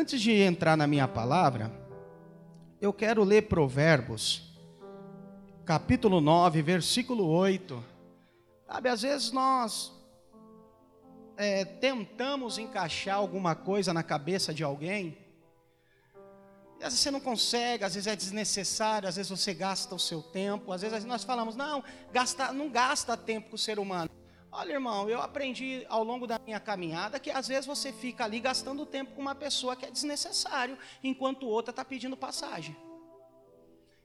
Antes de entrar na minha palavra, eu quero ler Provérbios, capítulo 9, versículo 8. Sabe, às vezes nós é, tentamos encaixar alguma coisa na cabeça de alguém, e às vezes você não consegue, às vezes é desnecessário, às vezes você gasta o seu tempo, às vezes nós falamos, não, gasta, não gasta tempo com o ser humano. Olha, irmão, eu aprendi ao longo da minha caminhada que às vezes você fica ali gastando tempo com uma pessoa que é desnecessário, enquanto outra está pedindo passagem.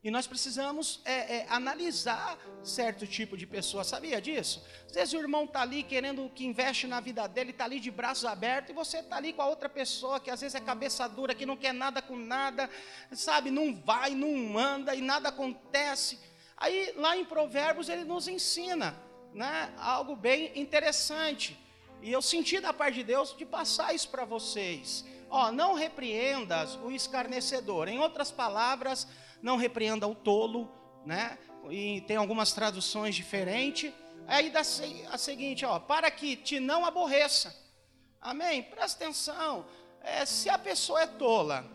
E nós precisamos é, é, analisar certo tipo de pessoa, sabia disso? Às vezes o irmão está ali querendo que investe na vida dele, está ali de braços abertos, e você está ali com a outra pessoa que às vezes é cabeça dura, que não quer nada com nada, sabe, não vai, não manda e nada acontece. Aí lá em Provérbios ele nos ensina né, algo bem interessante. E eu senti da parte de Deus de passar isso para vocês. Ó, não repreendas o escarnecedor. Em outras palavras, não repreenda o tolo, né? E tem algumas traduções diferentes. Aí dá a seguinte, ó, para que te não aborreça. Amém? Presta atenção. É, se a pessoa é tola,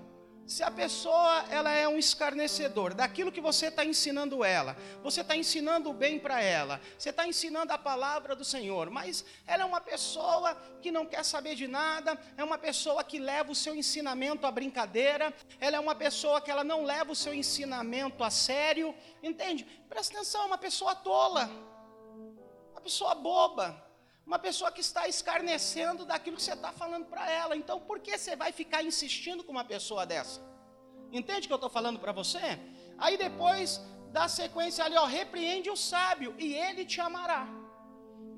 se a pessoa ela é um escarnecedor daquilo que você está ensinando ela, você está ensinando o bem para ela, você está ensinando a palavra do Senhor, mas ela é uma pessoa que não quer saber de nada, é uma pessoa que leva o seu ensinamento à brincadeira, ela é uma pessoa que ela não leva o seu ensinamento a sério, entende? Presta atenção, é uma pessoa tola, uma pessoa boba uma pessoa que está escarnecendo daquilo que você está falando para ela. Então, por que você vai ficar insistindo com uma pessoa dessa? Entende o que eu estou falando para você? Aí depois dá sequência ali, ó, repreende o sábio e ele te amará.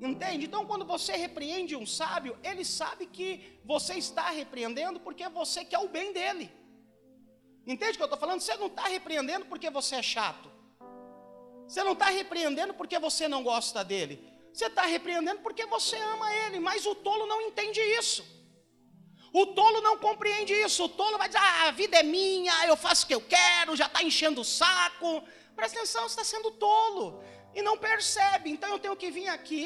Entende? Então, quando você repreende um sábio, ele sabe que você está repreendendo porque você quer o bem dele. Entende o que eu estou falando? Você não está repreendendo porque você é chato. Você não está repreendendo porque você não gosta dele. Você está repreendendo porque você ama ele, mas o tolo não entende isso. O tolo não compreende isso. O tolo vai dizer: ah, a vida é minha, eu faço o que eu quero, já está enchendo o saco. Presta atenção, você está sendo tolo e não percebe. Então eu tenho que vir aqui,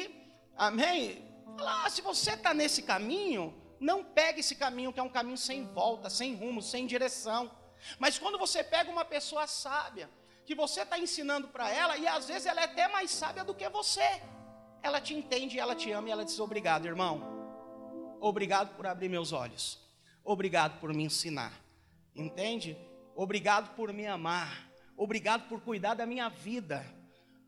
amém? Falar: ah, se você está nesse caminho, não pegue esse caminho que é um caminho sem volta, sem rumo, sem direção. Mas quando você pega uma pessoa sábia, que você está ensinando para ela, e às vezes ela é até mais sábia do que você ela te entende, ela te ama e ela diz: Obrigado, irmão. Obrigado por abrir meus olhos. Obrigado por me ensinar. Entende? Obrigado por me amar. Obrigado por cuidar da minha vida.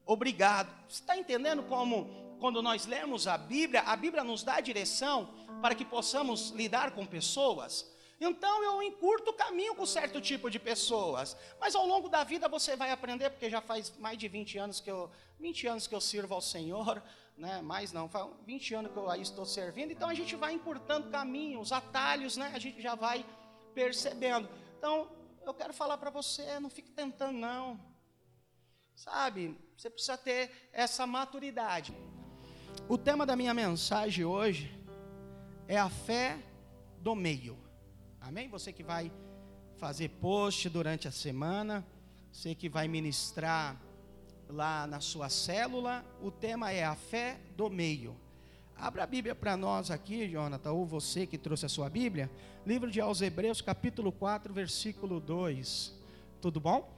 Obrigado. Você está entendendo como, quando nós lemos a Bíblia, a Bíblia nos dá a direção para que possamos lidar com pessoas? Então eu encurto o caminho com certo tipo de pessoas. Mas ao longo da vida você vai aprender, porque já faz mais de 20 anos que eu, 20 anos que eu sirvo ao Senhor, né? Mais não, faz 20 anos que eu aí estou servindo. Então a gente vai encurtando caminhos, atalhos, né? A gente já vai percebendo. Então, eu quero falar para você, não fique tentando não. Sabe? Você precisa ter essa maturidade. O tema da minha mensagem hoje é a fé do meio. Amém? Você que vai fazer post durante a semana, você que vai ministrar lá na sua célula, o tema é a fé do meio. Abra a Bíblia para nós aqui, Jonathan, ou você que trouxe a sua Bíblia, livro de aos Hebreus, capítulo 4, versículo 2. Tudo bom?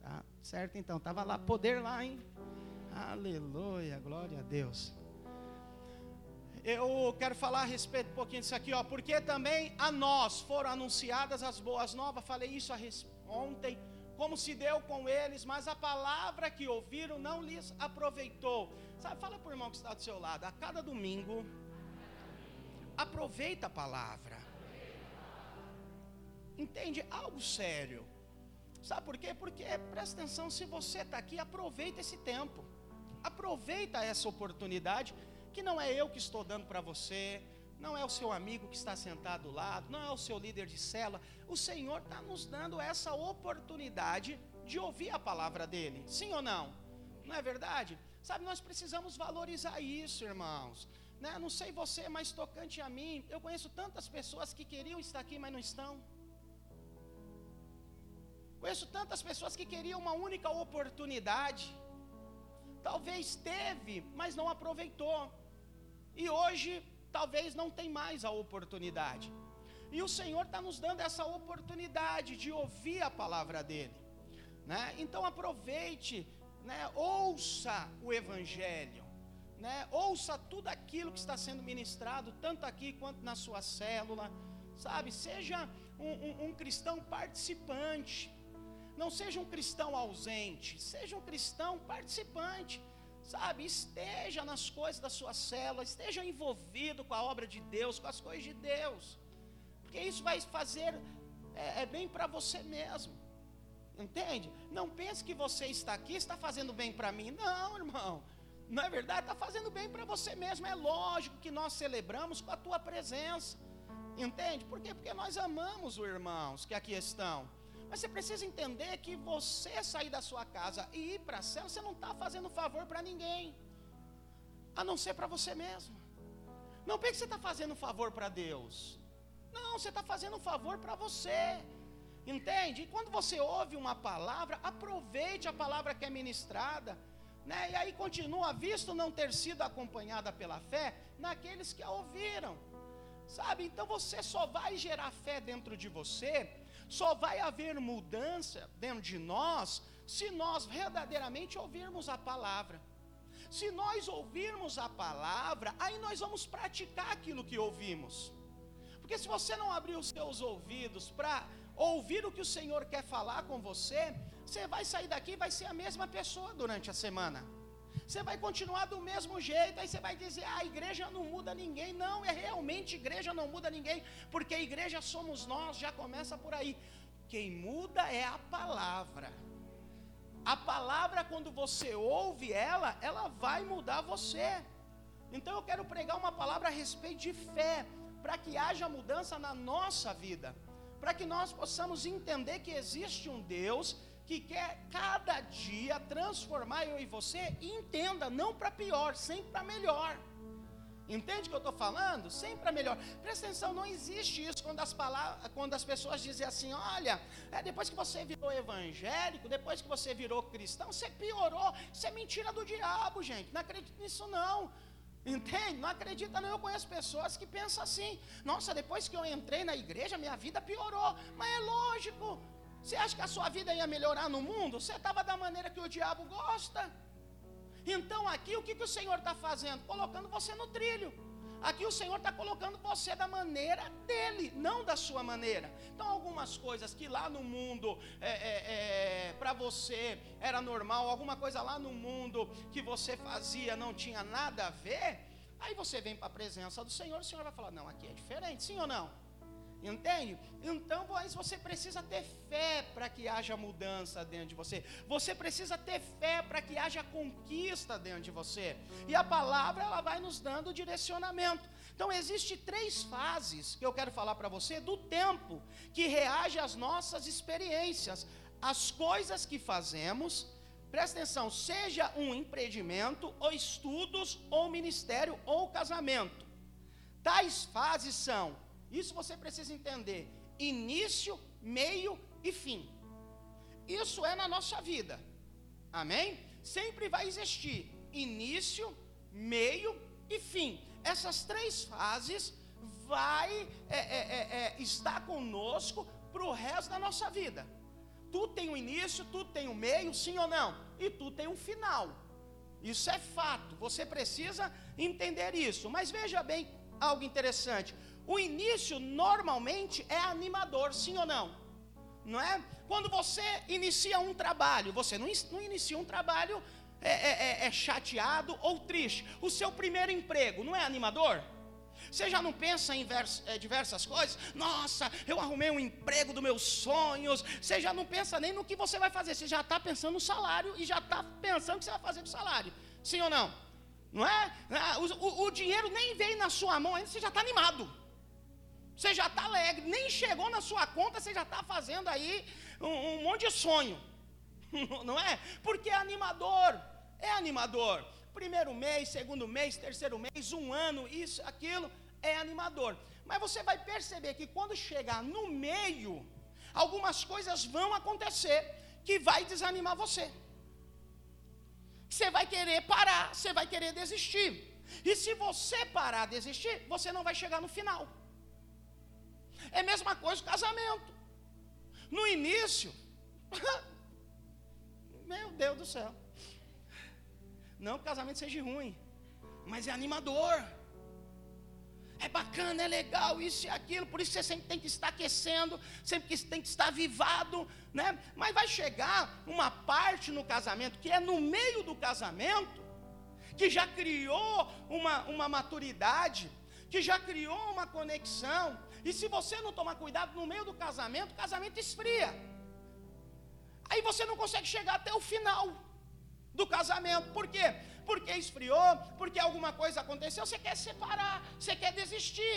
Tá certo então, estava lá, poder lá, hein? Aleluia, glória a Deus eu quero falar a respeito um pouquinho disso aqui, ó, porque também a nós foram anunciadas as boas novas, falei isso ontem, como se deu com eles, mas a palavra que ouviram não lhes aproveitou. Sabe, fala para o irmão que está do seu lado, a cada domingo, aproveita a palavra. Entende? Algo sério. Sabe por quê? Porque, presta atenção, se você está aqui, aproveita esse tempo. Aproveita essa oportunidade que não é eu que estou dando para você, não é o seu amigo que está sentado do lado, não é o seu líder de cela. O Senhor está nos dando essa oportunidade de ouvir a palavra dele. Sim ou não? Não é verdade? Sabe, nós precisamos valorizar isso, irmãos. Né? Não sei você, mas tocante a mim, eu conheço tantas pessoas que queriam estar aqui, mas não estão. Conheço tantas pessoas que queriam uma única oportunidade. Talvez teve, mas não aproveitou. E hoje talvez não tem mais a oportunidade. E o Senhor está nos dando essa oportunidade de ouvir a palavra dele. Né? Então aproveite, né? ouça o Evangelho. Né? Ouça tudo aquilo que está sendo ministrado, tanto aqui quanto na sua célula. Sabe? Seja um, um, um cristão participante. Não seja um cristão ausente, seja um cristão participante sabe, esteja nas coisas da sua célula, esteja envolvido com a obra de Deus, com as coisas de Deus, porque isso vai fazer é, é bem para você mesmo, entende? Não pense que você está aqui está fazendo bem para mim, não, irmão, não é verdade? Está fazendo bem para você mesmo, é lógico que nós celebramos com a tua presença, entende? Por quê? Porque nós amamos os irmãos que aqui estão. Mas você precisa entender que você sair da sua casa e ir para a cela, você não está fazendo favor para ninguém, a não ser para você mesmo. Não pense que você está fazendo favor para Deus. Não, você está fazendo um favor para você. Entende? E quando você ouve uma palavra, aproveite a palavra que é ministrada. Né? E aí continua, visto não ter sido acompanhada pela fé naqueles que a ouviram. Sabe? Então você só vai gerar fé dentro de você só vai haver mudança dentro de nós se nós verdadeiramente ouvirmos a palavra. Se nós ouvirmos a palavra, aí nós vamos praticar aquilo que ouvimos. Porque se você não abrir os seus ouvidos para ouvir o que o Senhor quer falar com você, você vai sair daqui e vai ser a mesma pessoa durante a semana. Você vai continuar do mesmo jeito, aí você vai dizer: ah, a igreja não muda ninguém. Não, é realmente igreja não muda ninguém, porque igreja somos nós, já começa por aí. Quem muda é a palavra. A palavra, quando você ouve ela, ela vai mudar você. Então eu quero pregar uma palavra a respeito de fé, para que haja mudança na nossa vida, para que nós possamos entender que existe um Deus que quer cada dia transformar eu e você, e entenda, não para pior, sempre para melhor. Entende o que eu estou falando? Sempre é melhor. Presta atenção, não existe isso quando as, palavras, quando as pessoas dizem assim: olha, é, depois que você virou evangélico, depois que você virou cristão, você piorou. Isso é mentira do diabo, gente. Não acredito nisso, não. Entende? Não acredita, não. Eu conheço pessoas que pensam assim: nossa, depois que eu entrei na igreja, minha vida piorou. Mas é lógico. Você acha que a sua vida ia melhorar no mundo? Você estava da maneira que o diabo gosta. Então aqui o que, que o Senhor está fazendo? Colocando você no trilho. Aqui o Senhor está colocando você da maneira dele, não da sua maneira. Então, algumas coisas que lá no mundo, é, é, é, para você era normal, alguma coisa lá no mundo que você fazia não tinha nada a ver, aí você vem para a presença do Senhor, o Senhor vai falar: não, aqui é diferente, sim ou não? Entende? Então, você precisa ter fé para que haja mudança dentro de você. Você precisa ter fé para que haja conquista dentro de você. E a palavra ela vai nos dando direcionamento. Então, existe três fases que eu quero falar para você do tempo que reage às nossas experiências, as coisas que fazemos. Presta atenção, seja um empreendimento, ou estudos, ou ministério, ou casamento. Tais fases são isso você precisa entender: início, meio e fim. Isso é na nossa vida. Amém? Sempre vai existir início, meio e fim. Essas três fases vai é, é, é, é estar conosco para o resto da nossa vida. Tu tem um início, tu tem um meio, sim ou não? E tu tem um final. Isso é fato. Você precisa entender isso. Mas veja bem algo interessante. O início normalmente é animador, sim ou não? Não é? Quando você inicia um trabalho, você não, não inicia um trabalho é, é, é, é chateado ou triste. O seu primeiro emprego não é animador? Você já não pensa em é, diversas coisas? Nossa, eu arrumei um emprego dos meus sonhos. Você já não pensa nem no que você vai fazer. Você já está pensando no salário e já está pensando o que você vai fazer com o salário. Sim ou não? Não é? Ah, o, o, o dinheiro nem veio na sua mão ainda, você já está animado. Você já está alegre, nem chegou na sua conta, você já está fazendo aí um, um, monte de sonho, não é? Porque é animador, é animador. Primeiro mês, segundo mês, terceiro mês, um ano, isso, aquilo, é animador. Mas você vai perceber que quando chegar no meio, algumas coisas vão acontecer que vai desanimar você. Você vai querer parar, você vai querer desistir. E se você parar, desistir, você não vai chegar no final. É a mesma coisa o casamento. No início, meu Deus do céu. Não que o casamento seja ruim, mas é animador. É bacana, é legal, isso e aquilo, por isso você sempre tem que estar aquecendo, sempre tem que estar avivado, né? Mas vai chegar uma parte no casamento, que é no meio do casamento, que já criou uma, uma maturidade, que já criou uma conexão, e se você não tomar cuidado no meio do casamento, o casamento esfria. Aí você não consegue chegar até o final do casamento. Por quê? Porque esfriou, porque alguma coisa aconteceu, você quer separar, você quer desistir.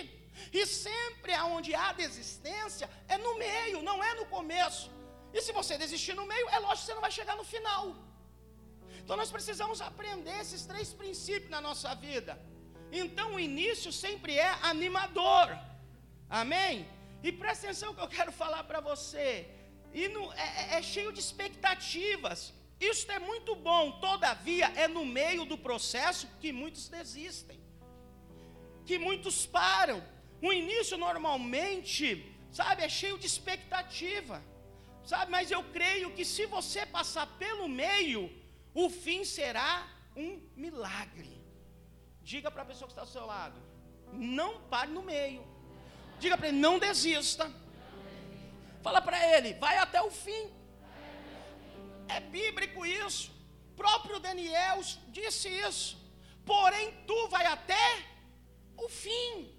E sempre aonde há desistência é no meio, não é no começo. E se você desistir no meio, é lógico que você não vai chegar no final. Então nós precisamos aprender esses três princípios na nossa vida. Então o início sempre é animador. Amém? E presta atenção que eu quero falar para você. E no, é, é, é cheio de expectativas. Isso é muito bom, todavia, é no meio do processo que muitos desistem, que muitos param. O início normalmente, sabe, é cheio de expectativa, sabe, mas eu creio que se você passar pelo meio, o fim será um milagre. Diga para a pessoa que está ao seu lado: não pare no meio. Diga para ele: não desista. Fala para ele: vai até o fim. É bíblico isso. Próprio Daniel disse isso. Porém, tu vai até o fim.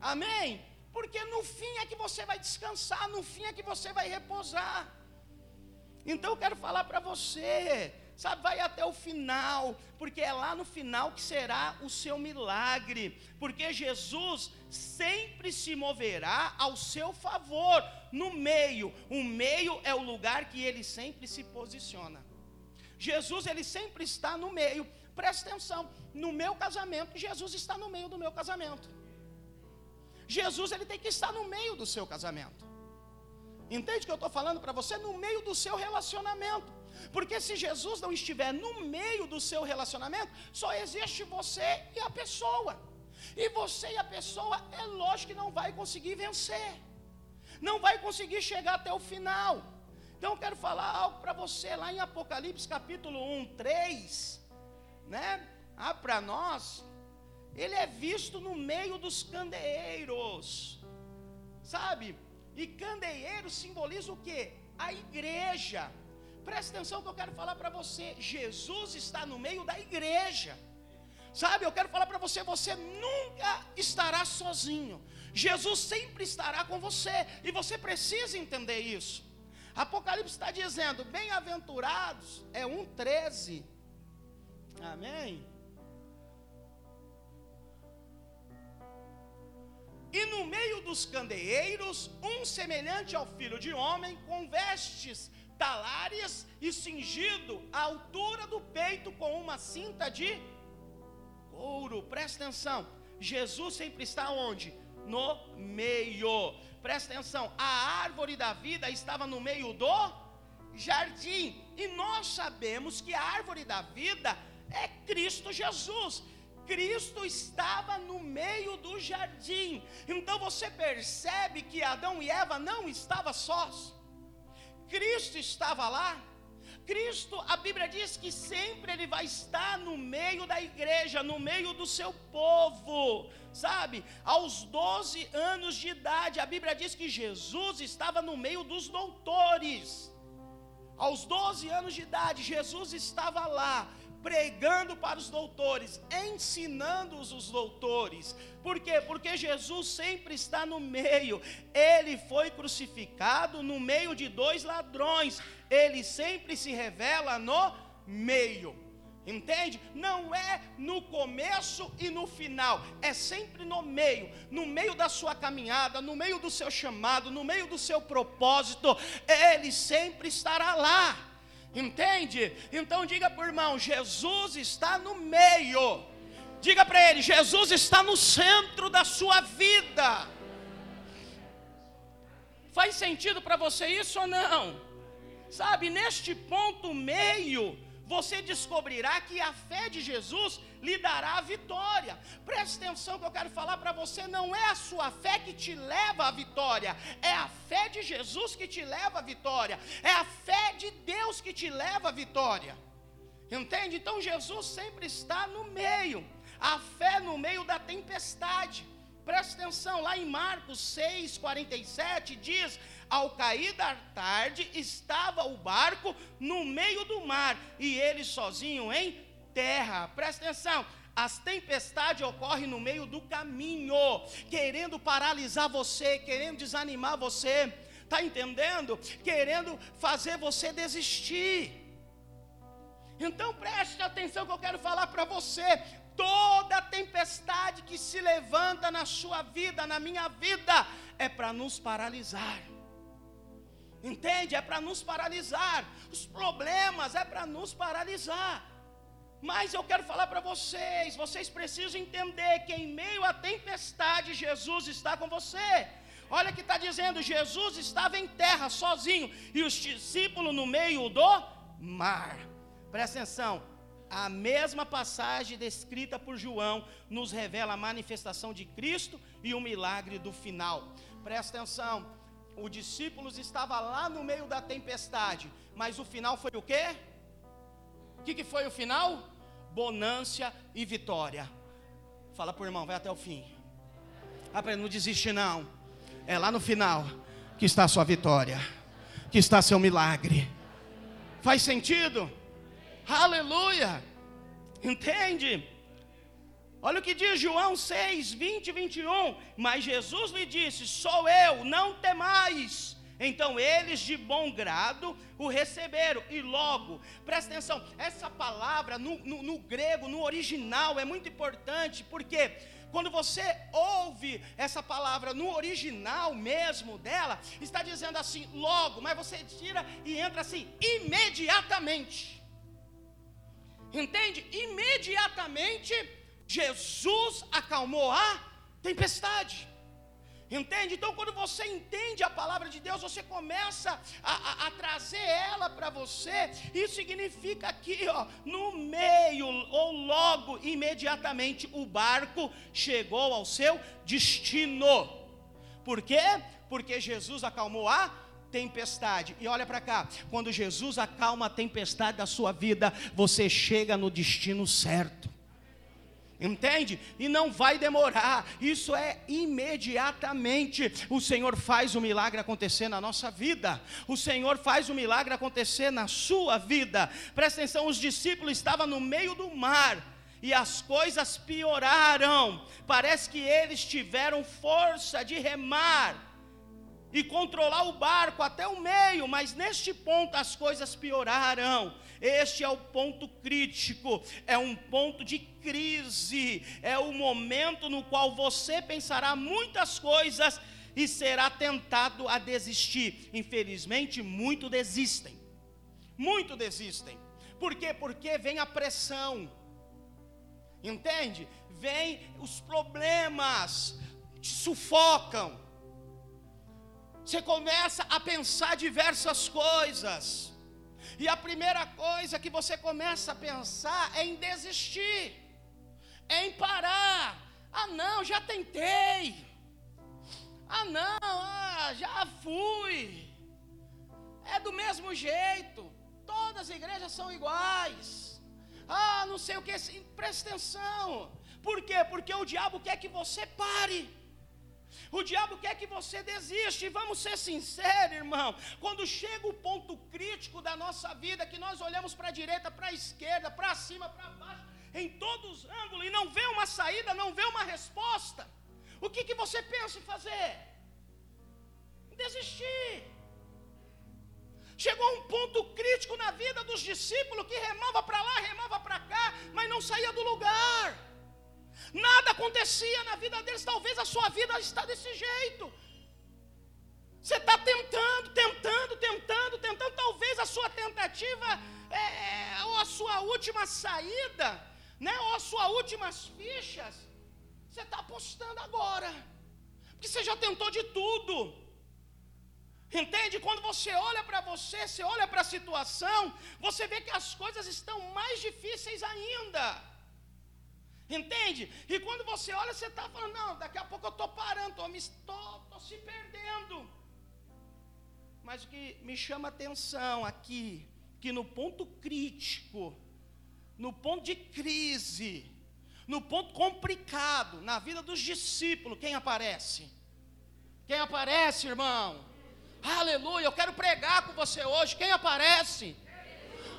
Amém? Porque no fim é que você vai descansar, no fim é que você vai repousar. Então eu quero falar para você, sabe, vai até o final, porque é lá no final que será o seu milagre, porque Jesus sempre se moverá ao seu favor, no meio, o meio é o lugar que ele sempre se posiciona. Jesus, ele sempre está no meio, presta atenção, no meu casamento, Jesus está no meio do meu casamento. Jesus, ele tem que estar no meio do seu casamento. Entende o que eu estou falando para você? No meio do seu relacionamento. Porque se Jesus não estiver no meio do seu relacionamento, só existe você e a pessoa. E você e a pessoa, é lógico que não vai conseguir vencer. Não vai conseguir chegar até o final. Então eu quero falar algo para você lá em Apocalipse capítulo 1, 3, né? Ah, para nós, ele é visto no meio dos candeeiros. Sabe? E candeeiro simboliza o que? A igreja. Presta atenção que eu quero falar para você. Jesus está no meio da igreja. Sabe, eu quero falar para você, você nunca estará sozinho. Jesus sempre estará com você, e você precisa entender isso. Apocalipse está dizendo: bem-aventurados, é 1,13. Amém? E no meio dos candeeiros, um semelhante ao filho de homem, com vestes talares e cingido à altura do peito com uma cinta de ouro. Presta atenção. Jesus sempre está onde? No meio. Presta atenção. A árvore da vida estava no meio do jardim. E nós sabemos que a árvore da vida é Cristo Jesus. Cristo estava no meio do jardim. Então você percebe que Adão e Eva não estavam sós. Cristo estava lá. Cristo, a Bíblia diz que sempre Ele vai estar no meio da igreja, no meio do seu povo, sabe? Aos 12 anos de idade, a Bíblia diz que Jesus estava no meio dos doutores. Aos 12 anos de idade, Jesus estava lá, pregando para os doutores, ensinando os doutores. Por quê? Porque Jesus sempre está no meio. Ele foi crucificado no meio de dois ladrões. Ele sempre se revela no meio. Entende? Não é no começo e no final, é sempre no meio, no meio da sua caminhada, no meio do seu chamado, no meio do seu propósito, ele sempre estará lá. Entende? Então diga para o irmão: Jesus está no meio. Diga para ele: Jesus está no centro da sua vida. Faz sentido para você isso ou não? Sabe, neste ponto meio, você descobrirá que a fé de Jesus lhe dará a vitória. Preste atenção que eu quero falar para você: não é a sua fé que te leva à vitória, é a fé de Jesus que te leva à vitória, é a fé de Deus que te leva à vitória. Entende? Então Jesus sempre está no meio, a fé no meio da tempestade. Preste atenção, lá em Marcos 6, 47 diz: Ao cair da tarde, estava o barco no meio do mar e ele sozinho em terra. Preste atenção, as tempestades ocorrem no meio do caminho, querendo paralisar você, querendo desanimar você, está entendendo? Querendo fazer você desistir. Então preste atenção que eu quero falar para você. Toda tempestade que se levanta na sua vida, na minha vida, é para nos paralisar. Entende? É para nos paralisar. Os problemas é para nos paralisar. Mas eu quero falar para vocês, vocês precisam entender que em meio à tempestade Jesus está com você. Olha que está dizendo, Jesus estava em terra sozinho e os discípulos no meio do mar. Presta atenção, a mesma passagem descrita por João nos revela a manifestação de Cristo e o milagre do final. Presta atenção, os discípulos estavam lá no meio da tempestade, mas o final foi o quê? O que, que foi o final? Bonância e vitória. Fala por irmão, vai até o fim. Ah, não desiste não. É lá no final que está a sua vitória, que está seu milagre. Faz sentido? Aleluia! Entende? Olha o que diz João 6, 20 e 21. Mas Jesus lhe disse: Sou eu, não temais. Então eles de bom grado o receberam, e logo, presta atenção, essa palavra no, no, no grego, no original, é muito importante, porque quando você ouve essa palavra no original mesmo dela, está dizendo assim, logo, mas você tira e entra assim, imediatamente. Entende? Imediatamente Jesus acalmou a tempestade. Entende? Então, quando você entende a palavra de Deus, você começa a, a, a trazer ela para você. Isso significa que, ó, no meio ou logo, imediatamente, o barco chegou ao seu destino. Por quê? Porque Jesus acalmou a tempestade. E olha para cá, quando Jesus acalma a tempestade da sua vida, você chega no destino certo. Entende? E não vai demorar, isso é imediatamente. O Senhor faz o milagre acontecer na nossa vida, o Senhor faz o milagre acontecer na sua vida. Presta atenção: os discípulos estavam no meio do mar e as coisas pioraram. Parece que eles tiveram força de remar e controlar o barco até o meio, mas neste ponto as coisas pioraram. Este é o ponto crítico, é um ponto de crise, é o momento no qual você pensará muitas coisas e será tentado a desistir. Infelizmente, muito desistem. Muito desistem. Por quê? Porque vem a pressão. Entende? Vem os problemas, te sufocam você começa a pensar diversas coisas. E a primeira coisa que você começa a pensar é em desistir, é em parar. Ah, não, já tentei. Ah, não, ah, já fui. É do mesmo jeito. Todas as igrejas são iguais. Ah, não sei o que. Presta atenção. Por quê? Porque o diabo quer que você pare. O diabo quer que você desista, e vamos ser sinceros, irmão. Quando chega o ponto crítico da nossa vida, que nós olhamos para a direita, para a esquerda, para cima, para baixo, em todos os ângulos, e não vê uma saída, não vê uma resposta, o que, que você pensa em fazer? Desistir. Chegou um ponto crítico na vida dos discípulos que remava para lá, remava para cá, mas não saía do lugar. Nada acontecia na vida deles. Talvez a sua vida está desse jeito. Você está tentando, tentando, tentando, tentando. Talvez a sua tentativa é, é, ou a sua última saída, né, ou as suas últimas fichas, você está apostando agora. Porque você já tentou de tudo. Entende? Quando você olha para você, você olha para a situação, você vê que as coisas estão mais difíceis ainda. Entende? E quando você olha, você está falando, não, daqui a pouco eu estou parando, estou se perdendo. Mas o que me chama atenção aqui, que no ponto crítico, no ponto de crise, no ponto complicado, na vida dos discípulos, quem aparece? Quem aparece, irmão? Aleluia, eu quero pregar com você hoje. Quem aparece?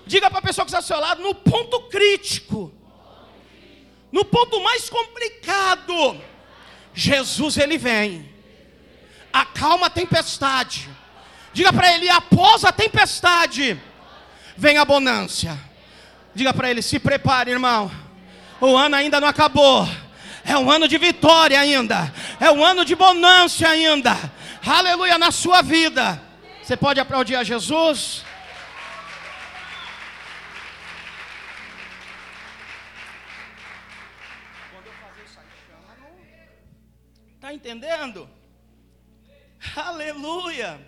Diga para a pessoa que está ao seu lado, no ponto crítico, no ponto mais complicado, Jesus ele vem, acalma a tempestade. Diga para ele, após a tempestade, vem a bonância. Diga para ele, se prepare, irmão. O ano ainda não acabou. É um ano de vitória ainda. É um ano de bonância ainda. Aleluia na sua vida. Você pode aplaudir a Jesus? Está entendendo? Aleluia!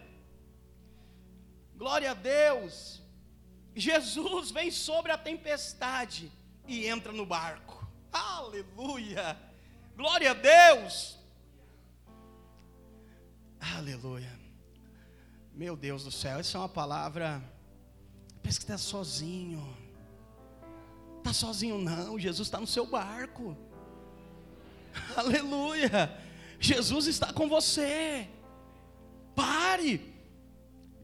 Glória a Deus! Jesus vem sobre a tempestade e entra no barco. Aleluia! Glória a Deus! Aleluia! Meu Deus do céu, essa é uma palavra. Pensa que está sozinho. Está sozinho, não. Jesus está no seu barco. Aleluia! Jesus está com você. Pare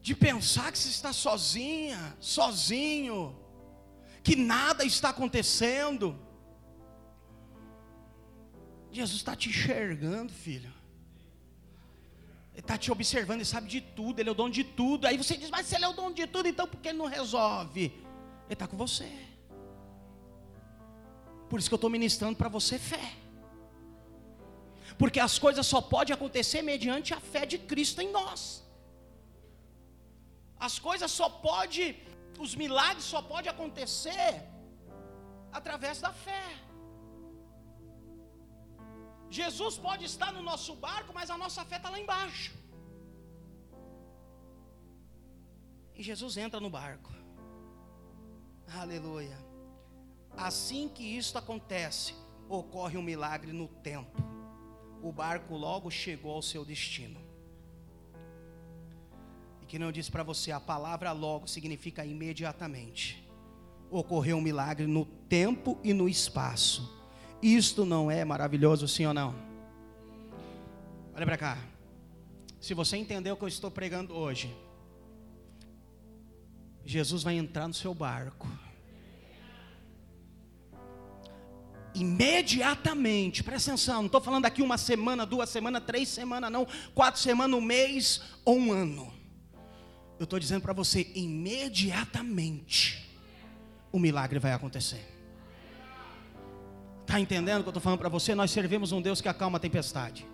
de pensar que você está sozinha, sozinho, que nada está acontecendo. Jesus está te enxergando, filho. Ele está te observando, ele sabe de tudo, ele é o dono de tudo. Aí você diz, mas se ele é o dono de tudo, então por que ele não resolve? Ele está com você. Por isso que eu estou ministrando para você fé porque as coisas só podem acontecer mediante a fé de Cristo em nós. As coisas só podem, os milagres só podem acontecer através da fé. Jesus pode estar no nosso barco, mas a nossa fé está lá embaixo. E Jesus entra no barco. Aleluia. Assim que isto acontece, ocorre um milagre no tempo o barco logo chegou ao seu destino. E que não disse para você, a palavra logo significa imediatamente. Ocorreu um milagre no tempo e no espaço. Isto não é maravilhoso, sim ou não? Olha para cá. Se você entendeu o que eu estou pregando hoje, Jesus vai entrar no seu barco imediatamente, presta atenção, não estou falando aqui uma semana, duas semanas, três semanas, não, quatro semanas, um mês ou um ano. Eu estou dizendo para você, imediatamente, o milagre vai acontecer. Está entendendo o que eu estou falando para você? Nós servimos um Deus que acalma a tempestade.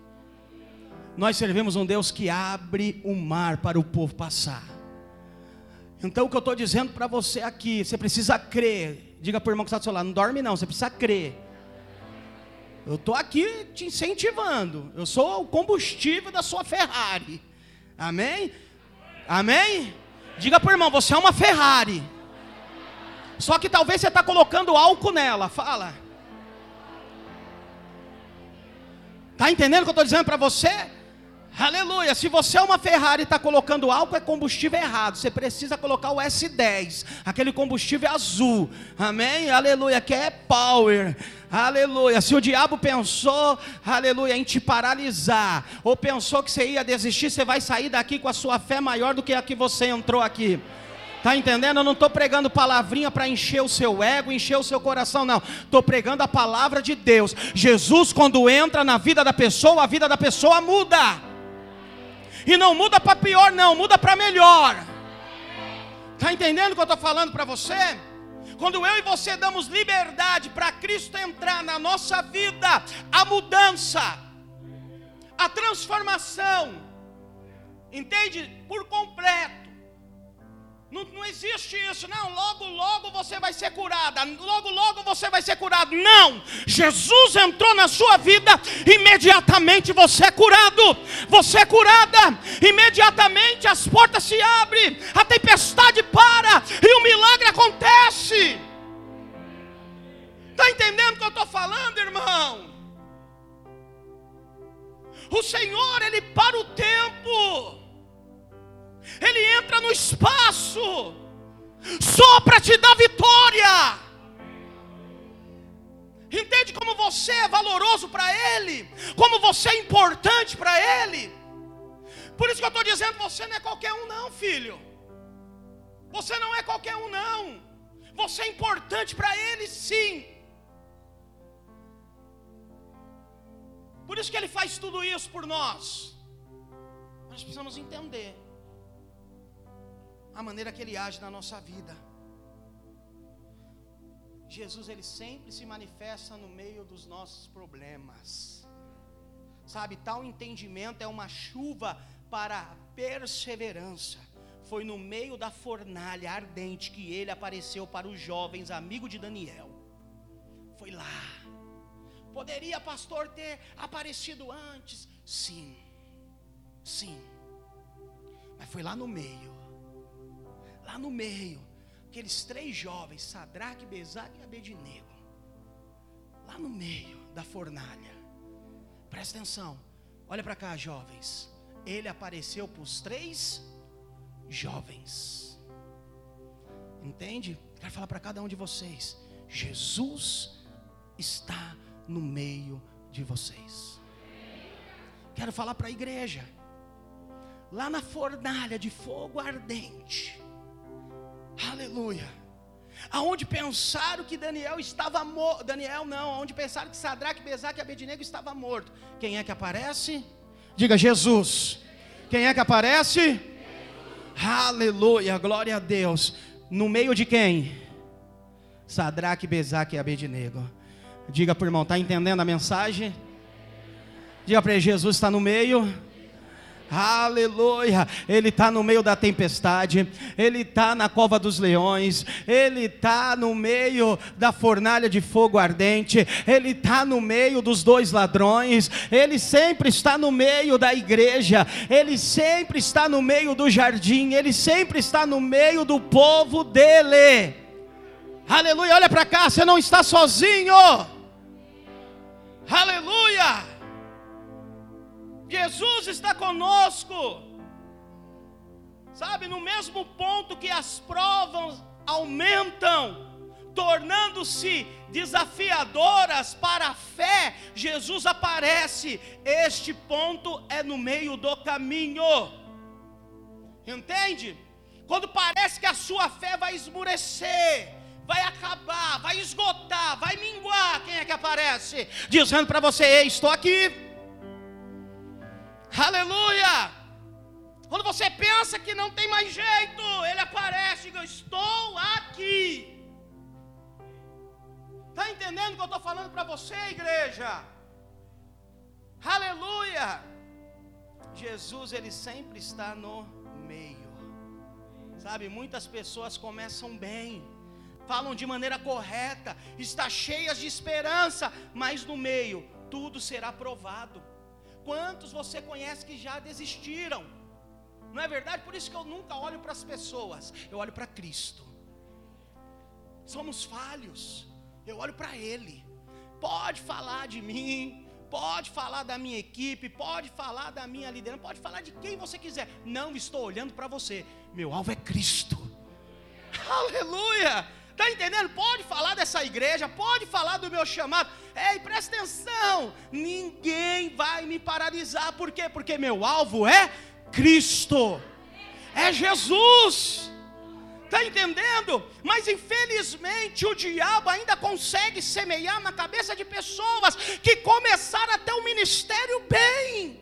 Nós servimos um Deus que abre o mar para o povo passar. Então o que eu estou dizendo para você aqui, você precisa crer. Diga para o irmão que está do seu lado, não dorme não, você precisa crer eu estou aqui te incentivando. Eu sou o combustível da sua Ferrari. Amém? Amém? Diga para o irmão, você é uma Ferrari. Só que talvez você está colocando álcool nela. Fala. Está entendendo o que eu estou dizendo para você? Aleluia. Se você é uma Ferrari e está colocando álcool, é combustível errado. Você precisa colocar o S10, aquele combustível azul. Amém? Aleluia. Que é power. Aleluia. Se o diabo pensou, aleluia, em te paralisar, ou pensou que você ia desistir, você vai sair daqui com a sua fé maior do que a que você entrou aqui. Está entendendo? Eu não estou pregando palavrinha para encher o seu ego, encher o seu coração, não. Estou pregando a palavra de Deus. Jesus, quando entra na vida da pessoa, a vida da pessoa muda. E não muda para pior, não, muda para melhor. Está entendendo o que eu estou falando para você? Quando eu e você damos liberdade para Cristo entrar na nossa vida, a mudança, a transformação, entende? Por completo. Não, não, existe isso, não. Logo, logo você vai ser curada. Logo, logo você vai ser curado. Não. Jesus entrou na sua vida, imediatamente você é curado. Você é curada. Imediatamente as portas se abrem, a tempestade para e o milagre acontece. Está entendendo o que eu estou falando, irmão? O Senhor, Ele para o tempo, Ele entra no espaço, só para te dar vitória. Entende como você é valoroso para Ele, como você é importante para Ele. Por isso que eu estou dizendo: você não é qualquer um, não, filho. Você não é qualquer um, não. Você é importante para Ele, sim. Por isso que Ele faz tudo isso por nós. Nós precisamos entender a maneira que Ele age na nossa vida. Jesus ele sempre se manifesta no meio dos nossos problemas. Sabe, tal entendimento é uma chuva para a perseverança. Foi no meio da fornalha ardente que ele apareceu para os jovens amigos de Daniel. Foi lá. Poderia, pastor, ter aparecido antes? Sim. Sim. Mas foi lá no meio. Lá no meio aqueles três jovens, Sadraque, Besaque e Abednego, lá no meio da fornalha. Presta atenção, olha para cá, jovens. Ele apareceu para os três jovens. Entende? Quero falar para cada um de vocês: Jesus está no meio de vocês. Quero falar para a igreja, lá na fornalha de fogo ardente, Aleluia. Aonde pensaram que Daniel estava morto. Daniel não, aonde pensaram que Sadraque, Besaque e Abednego estava morto. Quem é que aparece? Diga Jesus. Quem é que aparece? Aleluia, glória a Deus. No meio de quem? Sadraque, Besaque e Abednego. Diga para o irmão, está entendendo a mensagem? Diga para ele, Jesus está no meio Aleluia. Ele está no meio da tempestade, ele está na cova dos leões, ele está no meio da fornalha de fogo ardente, ele está no meio dos dois ladrões, ele sempre está no meio da igreja, ele sempre está no meio do jardim, ele sempre está no meio do povo dele. Aleluia. Olha para cá, você não está sozinho. Aleluia. Jesus está conosco. Sabe, no mesmo ponto que as provas aumentam, tornando-se desafiadoras para a fé, Jesus aparece. Este ponto é no meio do caminho. Entende? Quando parece que a sua fé vai esmurecer, vai acabar, vai esgotar, vai minguar, quem é que aparece? Dizendo para você: Ei, estou aqui. Aleluia! Quando você pensa que não tem mais jeito, ele aparece e diz: Estou aqui. Está entendendo o que eu estou falando para você, igreja? Aleluia! Jesus, ele sempre está no meio. Sabe, muitas pessoas começam bem, falam de maneira correta, está cheias de esperança, mas no meio tudo será provado. Quantos você conhece que já desistiram? Não é verdade? Por isso que eu nunca olho para as pessoas, eu olho para Cristo. Somos falhos, eu olho para Ele. Pode falar de mim, pode falar da minha equipe, pode falar da minha liderança, pode falar de quem você quiser. Não estou olhando para você, meu alvo é Cristo. Aleluia! Está entendendo? Pode falar dessa igreja, pode falar do meu chamado. Ei, presta atenção: ninguém vai me paralisar. Por quê? Porque meu alvo é Cristo, é Jesus. Está entendendo? Mas infelizmente o diabo ainda consegue semear na cabeça de pessoas que começaram até o ministério bem,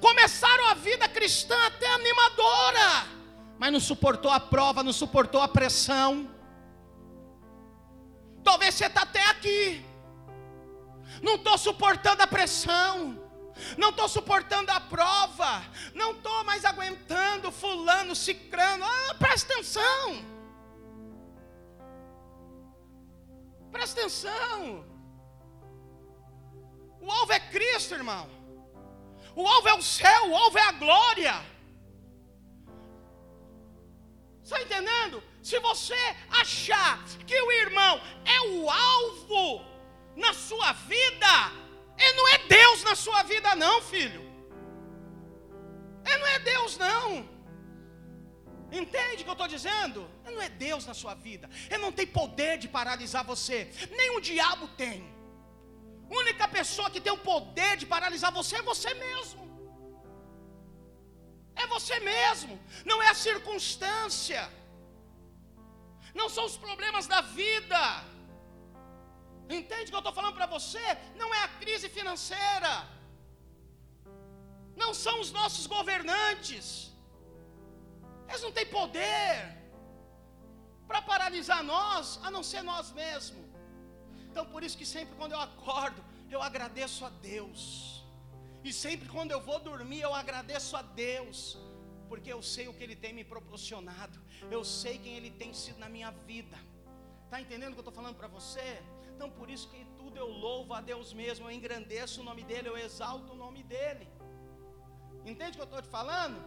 começaram a vida cristã até animadora mas não suportou a prova, não suportou a pressão. Talvez você está até aqui, não estou suportando a pressão, não estou suportando a prova, não estou mais aguentando fulano, cicrano. Ah, presta atenção. Presta atenção. O alvo é Cristo, irmão. O alvo é o céu, o alvo é a glória. Está entendendo? Se você achar que o irmão é o alvo na sua vida, ele não é Deus na sua vida, não, filho. Ele não é Deus, não. Entende o que eu estou dizendo? Ele não é Deus na sua vida. Ele não tem poder de paralisar você. Nem o diabo tem. A única pessoa que tem o poder de paralisar você é você mesmo. É você mesmo. Não é a circunstância. Não são os problemas da vida. Entende o que eu estou falando para você? Não é a crise financeira. Não são os nossos governantes. Eles não têm poder para paralisar nós, a não ser nós mesmos. Então, por isso que sempre quando eu acordo, eu agradeço a Deus. E sempre quando eu vou dormir, eu agradeço a Deus, porque eu sei o que Ele tem me proporcionado, eu sei quem Ele tem sido na minha vida. Está entendendo o que eu estou falando para você? Então, por isso que tudo eu louvo a Deus mesmo, eu engrandeço o nome dEle, eu exalto o nome dEle. Entende o que eu estou te falando?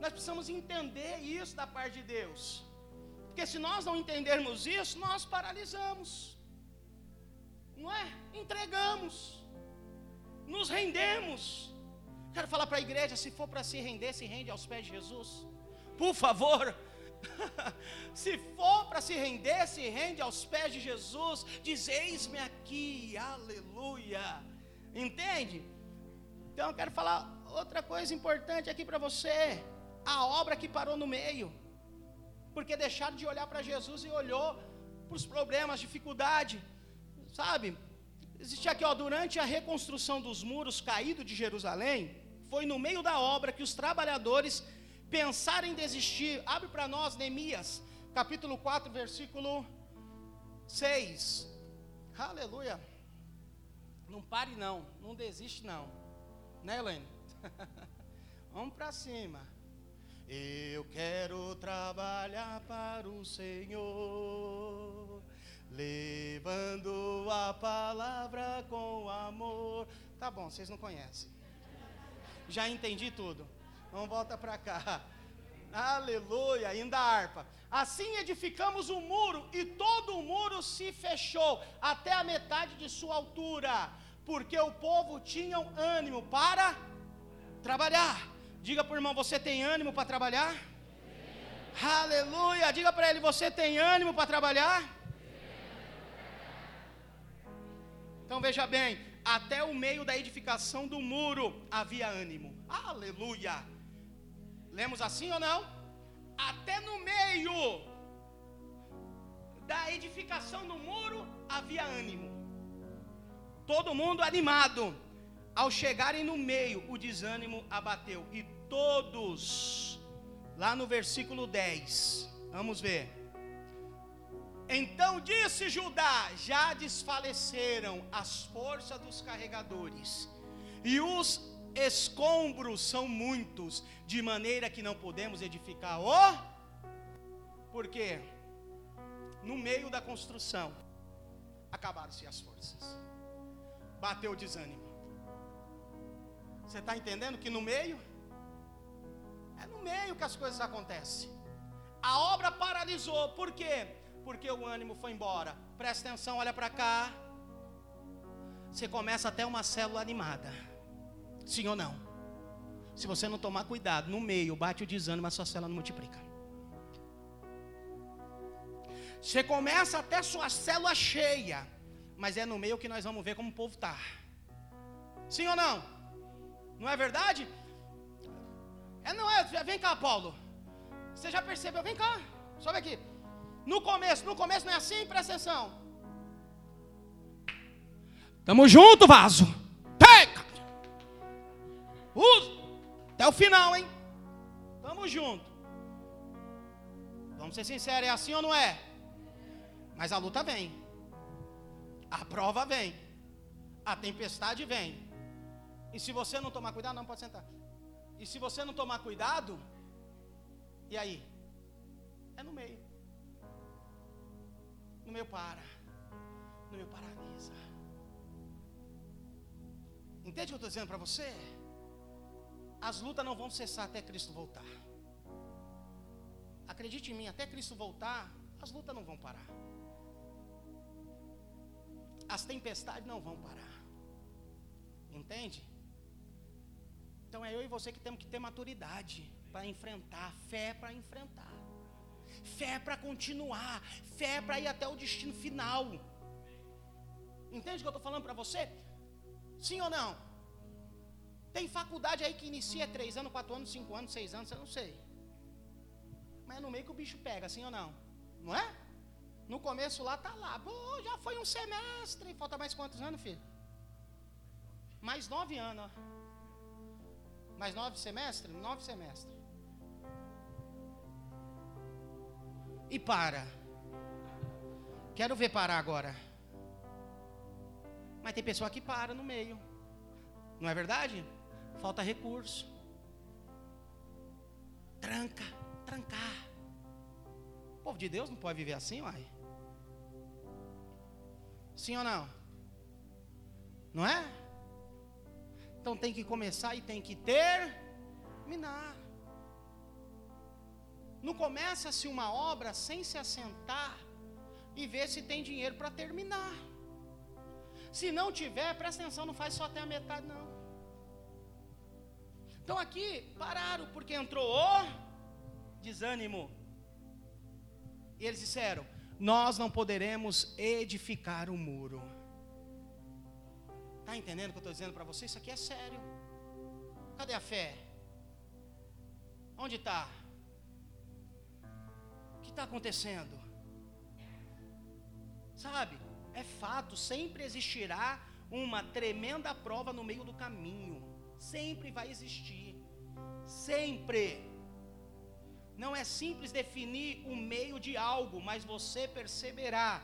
Nós precisamos entender isso da parte de Deus. Porque se nós não entendermos isso, nós paralisamos. Não é? Entregamos. Nos rendemos. Quero falar para a igreja, se for para se render, se rende aos pés de Jesus. Por favor. se for para se render, se rende aos pés de Jesus. Diz: Eis-me aqui, aleluia. Entende? Então eu quero falar outra coisa importante aqui para você. A obra que parou no meio. Porque deixaram de olhar para Jesus e olhou para os problemas, dificuldade. Sabe? Existe aqui, ó, durante a reconstrução dos muros caídos de Jerusalém, foi no meio da obra que os trabalhadores pensaram em desistir. Abre para nós Neemias, capítulo 4, versículo 6. Aleluia. Não pare não, não desiste não. Né, Helene? Vamos para cima. Eu quero trabalhar para o Senhor, levando a palavra com amor. Tá bom, vocês não conhecem. Já entendi tudo. Vamos volta para cá. Aleluia, ainda a harpa. Assim edificamos o muro, e todo o muro se fechou até a metade de sua altura porque o povo tinha ânimo para trabalhar. Diga para o irmão: você tem ânimo para trabalhar? Sim. Aleluia! Diga para ele: você tem ânimo para trabalhar? Então veja bem: até o meio da edificação do muro havia ânimo. Aleluia! Lemos assim ou não? Até no meio da edificação do muro havia ânimo todo mundo animado. Ao chegarem no meio, o desânimo abateu. E todos, lá no versículo 10, vamos ver. Então disse Judá: Já desfaleceram as forças dos carregadores, e os escombros são muitos, de maneira que não podemos edificar o. Por quê? No meio da construção, acabaram-se as forças bateu o desânimo. Você está entendendo que no meio? É no meio que as coisas acontecem. A obra paralisou, por quê? Porque o ânimo foi embora. Presta atenção, olha para cá. Você começa até uma célula animada. Sim ou não? Se você não tomar cuidado, no meio bate o desânimo, a sua célula não multiplica. Você começa até sua célula cheia mas é no meio que nós vamos ver como o povo está. Sim ou não? Não é verdade? É, não é. Vem cá, Paulo. Você já percebeu? Vem cá. Sobe aqui. No começo, no começo não é assim? Presta atenção. Tamo junto, vaso. Pega. Usa. Até o final, hein? Tamo junto. Vamos ser sinceros, é assim ou não é? Mas a luta vem. A prova vem. A tempestade vem. E se você não tomar cuidado, não pode sentar. E se você não tomar cuidado, e aí? É no meio. No meio para. No meio paralisa. Entende o que eu estou dizendo para você? As lutas não vão cessar até Cristo voltar. acredite em mim, até Cristo voltar, as lutas não vão parar. As tempestades não vão parar. Entende? Então é eu e você que temos que ter maturidade para enfrentar, fé para enfrentar, fé para continuar, fé para ir até o destino final. Entende o que eu estou falando para você? Sim ou não? Tem faculdade aí que inicia três anos, quatro anos, cinco anos, seis anos, eu não sei. Mas é no meio que o bicho pega, sim ou não? Não é? No começo lá tá lá. Pô, já foi um semestre. Falta mais quantos anos, filho? Mais nove anos. Ó. Mais nove semestres? Nove semestres. E para. Quero ver parar agora. Mas tem pessoa que para no meio. Não é verdade? Falta recurso. Tranca, trancar. O povo de Deus não pode viver assim, uai. Sim ou não? Não é? Então tem que começar e tem que terminar. Não começa-se uma obra sem se assentar e ver se tem dinheiro para terminar. Se não tiver, presta atenção, não faz só até a metade, não. Então aqui pararam, porque entrou o desânimo. E eles disseram: Nós não poderemos edificar o muro. Está entendendo o que eu estou dizendo para você? Isso aqui é sério. Cadê a fé? Onde está? Que está acontecendo? Sabe? É fato, sempre existirá uma tremenda prova no meio do caminho. Sempre vai existir. Sempre. Não é simples definir o meio de algo, mas você perceberá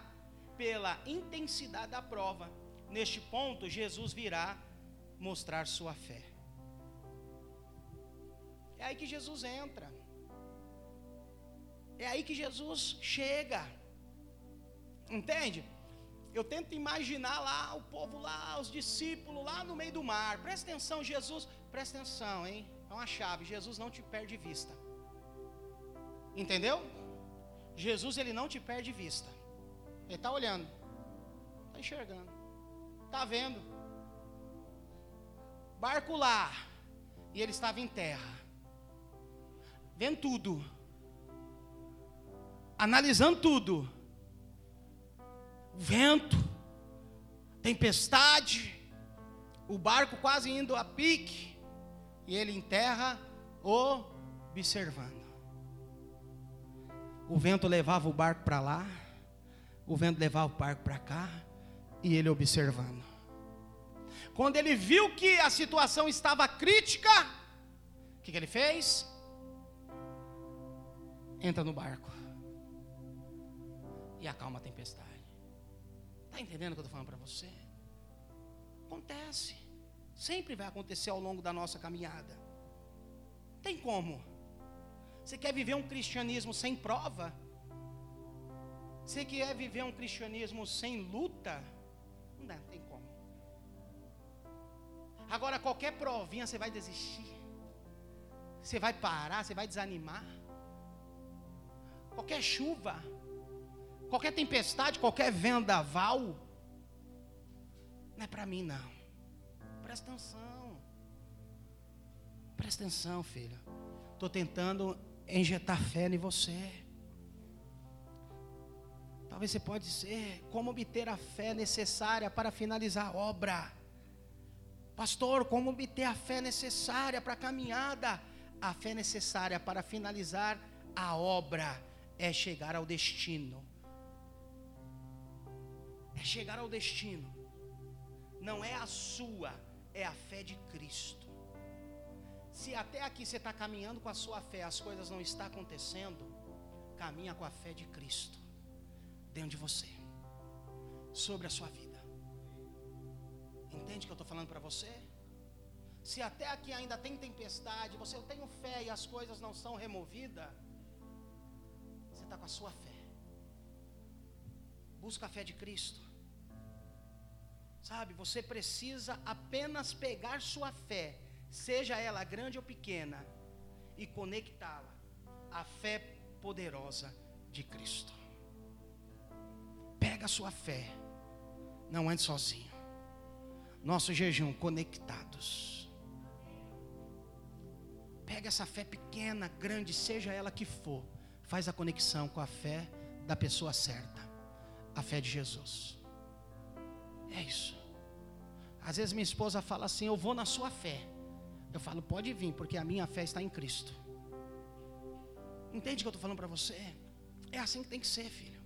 pela intensidade da prova. Neste ponto, Jesus virá mostrar sua fé. É aí que Jesus entra. É aí que Jesus chega. Entende? Eu tento imaginar lá o povo lá, os discípulos lá no meio do mar. Presta atenção, Jesus, presta atenção, hein? É uma chave. Jesus não te perde vista. Entendeu? Jesus ele não te perde vista. Ele está olhando, está enxergando, está vendo. Barco lá, e ele estava em terra, vendo tudo, analisando tudo vento, tempestade, o barco quase indo a pique, e ele em terra observando. O vento levava o barco para lá, o vento levava o barco para cá, e ele observando. Quando ele viu que a situação estava crítica, o que, que ele fez? Entra no barco e acalma a tempestade. Está entendendo o que eu estou falando para você? Acontece. Sempre vai acontecer ao longo da nossa caminhada. Tem como? Você quer viver um cristianismo sem prova? Você quer viver um cristianismo sem luta? Não dá, tem como. Agora, qualquer provinha você vai desistir. Você vai parar, você vai desanimar. Qualquer chuva, qualquer tempestade, qualquer vendaval, não é para mim não. Presta atenção. Presta atenção, filho. Estou tentando injetar fé em você. Talvez você pode ser como obter a fé necessária para finalizar a obra. Pastor, como obter a fé necessária para a caminhada? A fé necessária para finalizar a obra é chegar ao destino é chegar ao destino. Não é a sua, é a fé de Cristo. Se até aqui você está caminhando com a sua fé, as coisas não estão acontecendo, caminha com a fé de Cristo dentro de você, sobre a sua vida. Entende o que eu estou falando para você? Se até aqui ainda tem tempestade, você eu tenho fé e as coisas não são removidas, você está com a sua fé. Busca a fé de Cristo. Sabe, você precisa apenas pegar sua fé, seja ela grande ou pequena, e conectá-la. A fé poderosa de Cristo. Pega sua fé, não ande sozinho. Nosso jejum conectados. Pega essa fé pequena, grande, seja ela que for, faz a conexão com a fé da pessoa certa, a fé de Jesus. É isso. Às vezes minha esposa fala assim: Eu vou na sua fé. Eu falo: Pode vir, porque a minha fé está em Cristo. Entende o que eu estou falando para você? É assim que tem que ser, filho.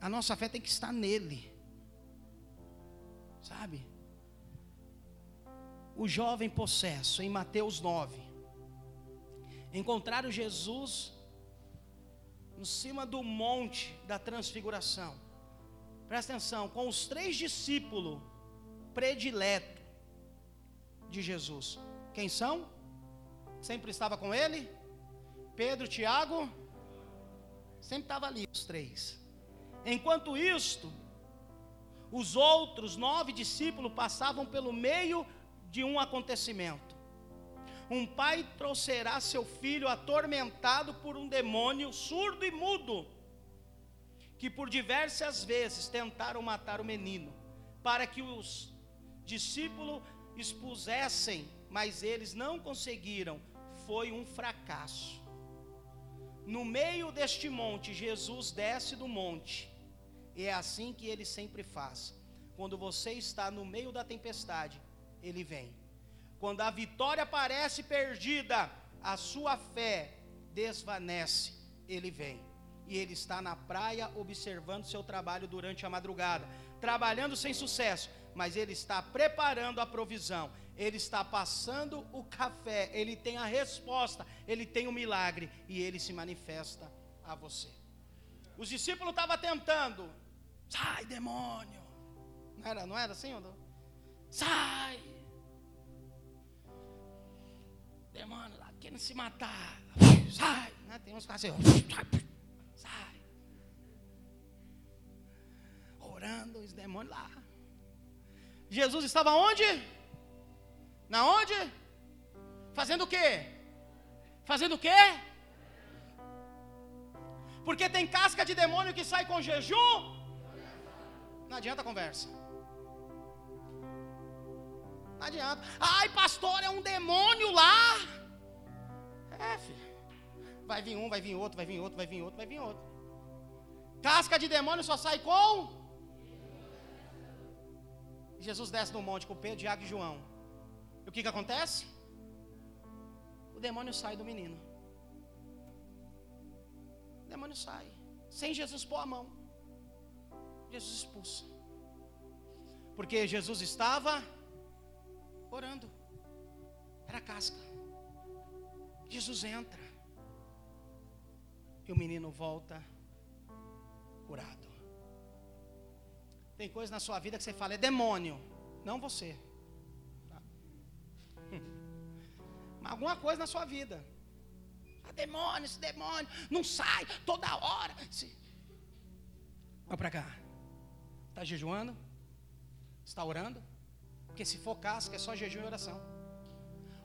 A nossa fé tem que estar nele. Sabe? O jovem possesso, em Mateus 9, encontraram Jesus em cima do monte da transfiguração. Presta atenção, com os três discípulos prediletos de Jesus. Quem são? Sempre estava com ele? Pedro, Tiago, sempre estava ali os três. Enquanto isto, os outros nove discípulos passavam pelo meio de um acontecimento. Um pai trouxerá seu filho atormentado por um demônio surdo e mudo, que por diversas vezes tentaram matar o menino, para que os discípulos expusessem, mas eles não conseguiram. Foi um fracasso. No meio deste monte, Jesus desce do monte. E é assim que ele sempre faz. Quando você está no meio da tempestade, ele vem. Quando a vitória parece perdida, a sua fé desvanece, ele vem. E ele está na praia observando seu trabalho durante a madrugada, trabalhando sem sucesso, mas ele está preparando a provisão ele está passando o café, ele tem a resposta, ele tem o milagre e ele se manifesta a você. Os discípulos estavam tentando, sai demônio, não era, não era assim? Não? Sai, demônio lá querendo se matar, sai, né? tem uns caras assim, orando os demônios lá. Jesus estava onde? Na onde? Fazendo o quê? Fazendo o quê? Porque tem casca de demônio que sai com jejum. Não adianta conversa. Não adianta. Ai, pastor, é um demônio lá. É, filho. Vai vir um, vai vir outro, vai vir outro, vai vir outro, vai vir outro. Casca de demônio só sai com. Jesus desce no monte com Pedro, Tiago e João. O que, que acontece? O demônio sai do menino. O demônio sai. Sem Jesus pôr a mão. Jesus expulsa. Porque Jesus estava orando. Era casca. Jesus entra. E o menino volta curado. Tem coisa na sua vida que você fala, é demônio. Não você. alguma coisa na sua vida. Ah, demônio, esse demônio, não sai toda hora. Se... Vai para cá. Está jejuando? Está orando? Porque se for casca, é só jejum e oração.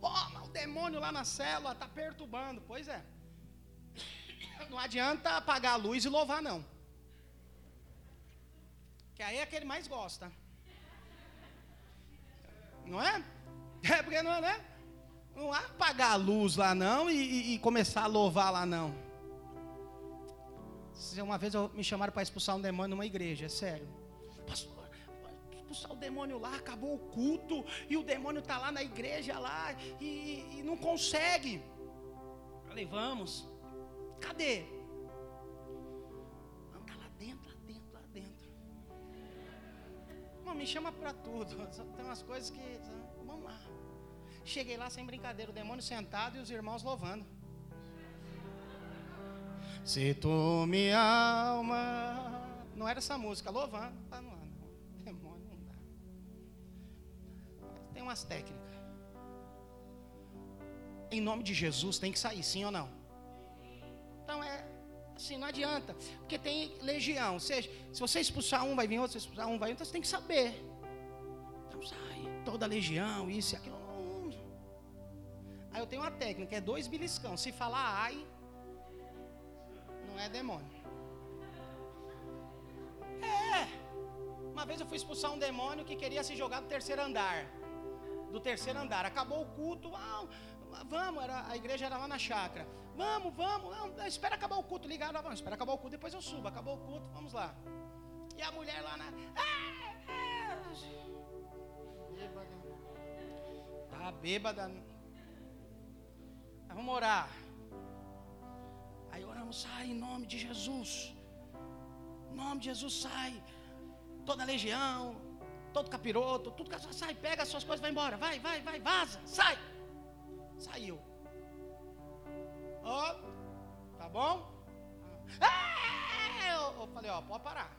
Oh, mas o demônio lá na célula está perturbando. Pois é. Não adianta apagar a luz e louvar, não. Que aí é que ele mais gosta. Não é? É porque não é, né? Não há apagar a luz lá não e, e, e começar a louvar lá não. Uma vez eu, me chamaram para expulsar um demônio numa igreja, é sério. Pastor, expulsar o demônio lá, acabou o culto e o demônio está lá na igreja lá e, e não consegue. Falei, vamos. Cadê? Não, me chama para tudo. Tem umas coisas que. Vamos lá. Cheguei lá sem brincadeira, o demônio sentado e os irmãos louvando. Se tu me alma. Não era essa música, louvando. Ah, não, não. Demônio não dá. Tem umas técnicas. Em nome de Jesus tem que sair, sim ou não? Então é assim, não adianta. Porque tem legião. Ou seja, se você expulsar um, vai vir outro, se expulsar um, vai outro, você tem que saber. Então sai, toda legião, isso e aquilo. Aí eu tenho uma técnica, é dois beliscão. Se falar ai, Não é demônio. É. Uma vez eu fui expulsar um demônio que queria se jogar do terceiro andar. Do terceiro andar. Acabou o culto. Vamos, era, a igreja era lá na chácara. Vamos, vamos, não, espera acabar o culto. Ligaram, vamos, espera acabar o culto, depois eu subo. Acabou o culto, vamos lá. E a mulher lá na. Ah, ah. Tá bêbada. Vamos orar. Aí oramos, sai em nome de Jesus. Em nome de Jesus, sai. Toda a legião, todo capiroto, tudo que sai, pega as suas coisas, vai embora. Vai, vai, vai, vaza, sai. Saiu. Ó, oh, tá bom? Ah, eu, eu falei, ó, pode parar.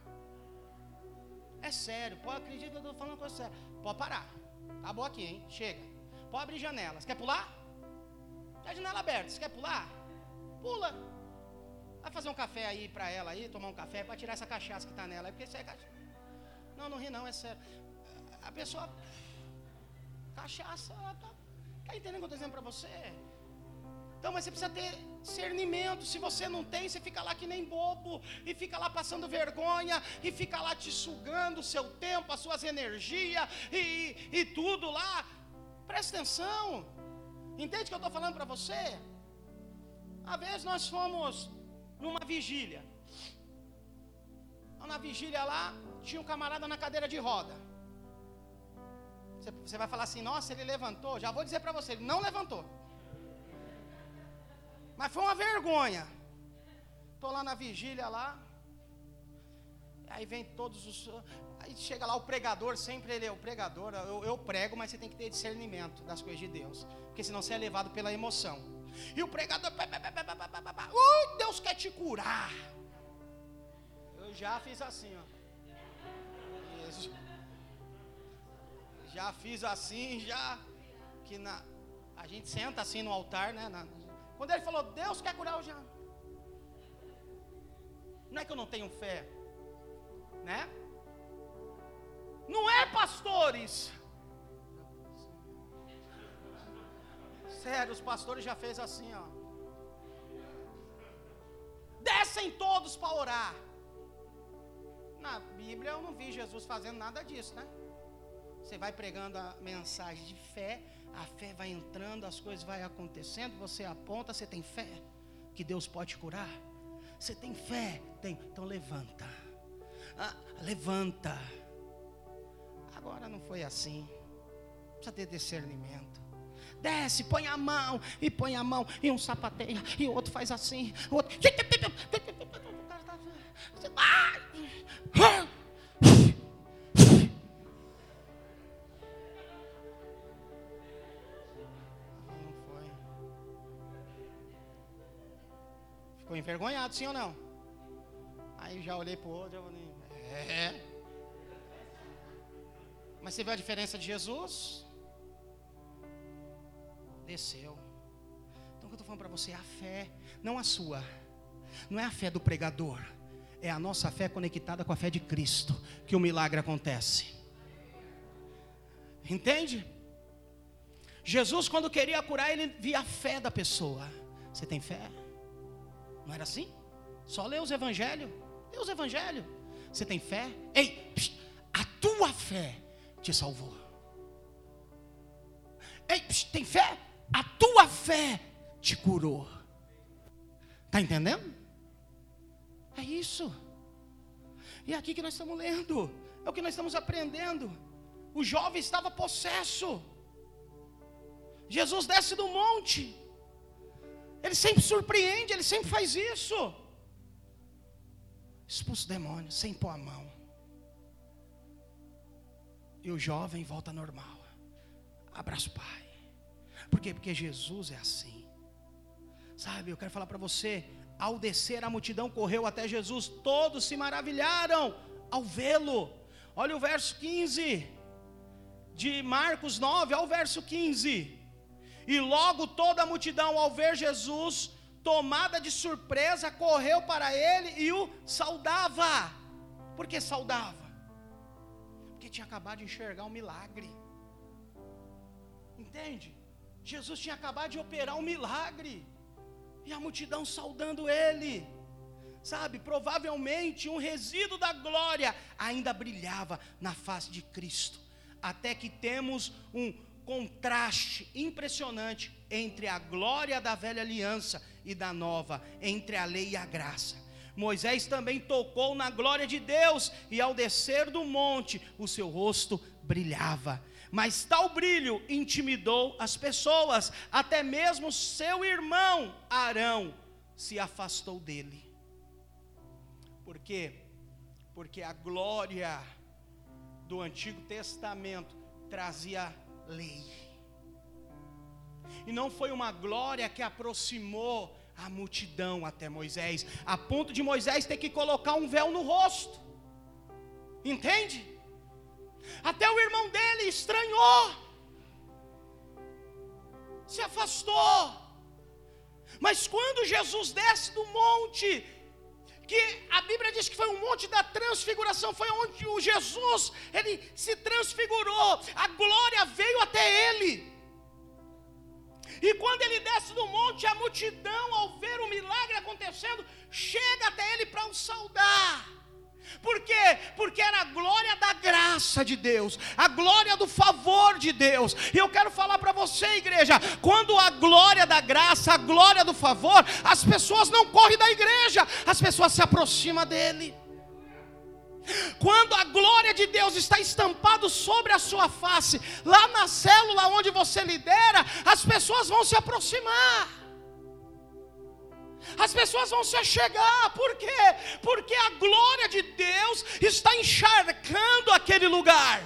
É sério, pode acreditar que eu estou falando coisa séria. Pode parar. Acabou aqui, hein? Chega. Pode abrir janelas. Quer pular? Tem a janela aberta. Você quer pular? Pula. Vai fazer um café aí para ela aí, tomar um café para tirar essa cachaça que está nela. Porque isso é cachaça. Não, não ri não, é sério. A pessoa. Cachaça, ela tá. Está entendendo o que eu estou dizendo para você? Então, mas você precisa ter discernimento. Se você não tem, você fica lá que nem bobo, e fica lá passando vergonha, e fica lá te sugando o seu tempo, as suas energias, e, e tudo lá. Presta atenção. Entende o que eu estou falando para você? Uma vez nós fomos numa vigília. Na vigília lá, tinha um camarada na cadeira de roda. Você vai falar assim, nossa, ele levantou. Já vou dizer para você, ele não levantou. Mas foi uma vergonha. Estou lá na vigília lá. Aí vem todos os. Aí chega lá o pregador, sempre ele é o pregador. Eu, eu prego, mas você tem que ter discernimento das coisas de Deus. Porque senão você é levado pela emoção. E o pregador. Uh, Deus quer te curar. Eu já fiz assim, ó. Isso. Já fiz assim, já. Que na, a gente senta assim no altar, né? Na, quando ele falou, Deus quer curar o Jean. Não é que eu não tenho fé, né? Não é pastores. Sério, os pastores já fez assim, ó. Descem todos para orar. Na Bíblia eu não vi Jesus fazendo nada disso, né? Você vai pregando a mensagem de fé, a fé vai entrando, as coisas vão acontecendo, você aponta, você tem fé que Deus pode curar. Você tem fé? Tem. Então levanta. Ah, levanta. Agora não foi assim. Precisa ter discernimento. Desce, põe a mão, e põe a mão, e um sapateia, e o outro faz assim, o outro. Ficou envergonhado, sim ou não? Aí já olhei para o outro, eu falei, é. Mas você viu a diferença de Jesus? Desceu. Então o que eu estou falando para você é a fé, não a sua. Não é a fé do pregador. É a nossa fé conectada com a fé de Cristo que o milagre acontece. Entende? Jesus, quando queria curar, ele via a fé da pessoa. Você tem fé? Não era assim? Só lê os evangelhos. Lê os evangelhos. Você tem fé? Ei, a tua fé te salvou. Ei, tem fé? A tua fé te curou. Está entendendo? É isso. E é aqui que nós estamos lendo. É o que nós estamos aprendendo. O jovem estava possesso. Jesus desce do monte. Ele sempre surpreende, ele sempre faz isso. Expulsa o demônio, sem pôr a mão. E o jovem volta normal. Abraça o pai. Por quê? Porque Jesus é assim. Sabe, eu quero falar para você. Ao descer, a multidão correu até Jesus. Todos se maravilharam ao vê-lo. Olha o verso 15 de Marcos 9, ao verso 15. E logo toda a multidão, ao ver Jesus, tomada de surpresa, correu para ele e o saudava. Por que saudava? Porque tinha acabado de enxergar um milagre. Entende? Jesus tinha acabado de operar um milagre. E a multidão saudando ele. sabe, provavelmente um resíduo da glória ainda brilhava na face de Cristo. Até que temos um contraste impressionante entre a glória da velha aliança e da nova, entre a lei e a graça. Moisés também tocou na glória de Deus, e ao descer do monte, o seu rosto brilhava. Mas tal brilho intimidou as pessoas, até mesmo seu irmão Arão se afastou dele. Por quê? Porque a glória do Antigo Testamento trazia lei. E não foi uma glória que aproximou a multidão até Moisés, a ponto de Moisés ter que colocar um véu no rosto. Entende? Até o irmão dele estranhou, se afastou. Mas quando Jesus desce do monte, que a Bíblia diz que foi um monte da transfiguração, foi onde o Jesus, ele se transfigurou, a glória veio até ele. E quando ele desce do monte, a multidão, ao ver o milagre acontecendo, chega até ele para o saudar. Por quê? Porque era a glória da graça de Deus, a glória do favor de Deus. E eu quero falar para você, igreja, quando a glória da graça, a glória do favor, as pessoas não correm da igreja, as pessoas se aproximam dele. Quando a glória de Deus está estampado sobre a sua face, lá na célula onde você lidera, as pessoas vão se aproximar. As pessoas vão se achegar, por quê? Porque a glória de Deus está encharcando aquele lugar.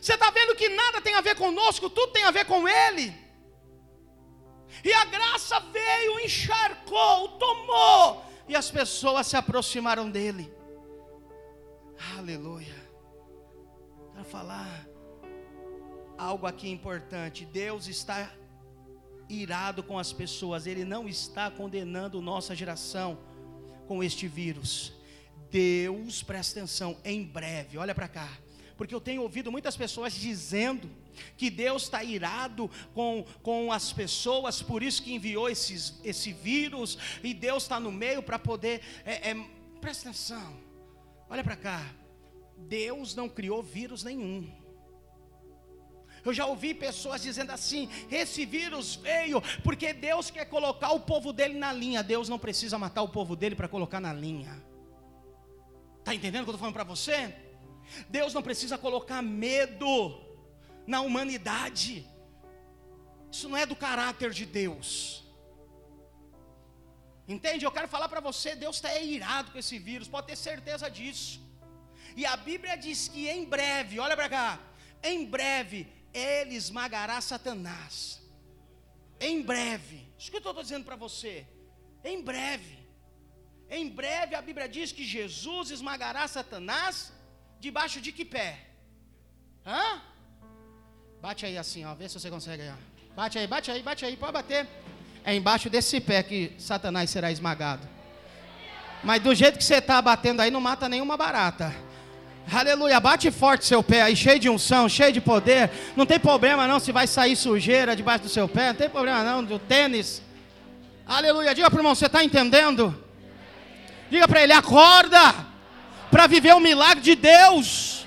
Você está vendo que nada tem a ver conosco, tudo tem a ver com Ele. E a graça veio, encharcou, tomou, e as pessoas se aproximaram dele. Aleluia. Para falar algo aqui importante, Deus está irado com as pessoas, Ele não está condenando nossa geração com este vírus. Deus, presta atenção, em breve, olha para cá, porque eu tenho ouvido muitas pessoas dizendo que Deus está irado com, com as pessoas, por isso que enviou esses, esse vírus, e Deus está no meio para poder. É, é, presta atenção, olha para cá, Deus não criou vírus nenhum. Eu já ouvi pessoas dizendo assim: esse vírus veio porque Deus quer colocar o povo dele na linha. Deus não precisa matar o povo dele para colocar na linha. Está entendendo o que eu estou falando para você? Deus não precisa colocar medo na humanidade. Isso não é do caráter de Deus. Entende? Eu quero falar para você: Deus está irado com esse vírus, pode ter certeza disso. E a Bíblia diz que em breve, olha para cá, em breve ele esmagará Satanás. Em breve. Isso que eu estou dizendo para você. Em breve. Em breve a Bíblia diz que Jesus esmagará Satanás debaixo de que pé? Hã? Bate aí assim, ó, vê se você consegue. Ó. Bate aí, bate aí, bate aí, pode bater. É embaixo desse pé que Satanás será esmagado. Mas do jeito que você está batendo aí, não mata nenhuma barata. Aleluia, bate forte seu pé aí, cheio de unção, cheio de poder. Não tem problema não se vai sair sujeira debaixo do seu pé, não tem problema não, do tênis. Aleluia, diga para o irmão, você está entendendo? Diga para ele, acorda, para viver o milagre de Deus.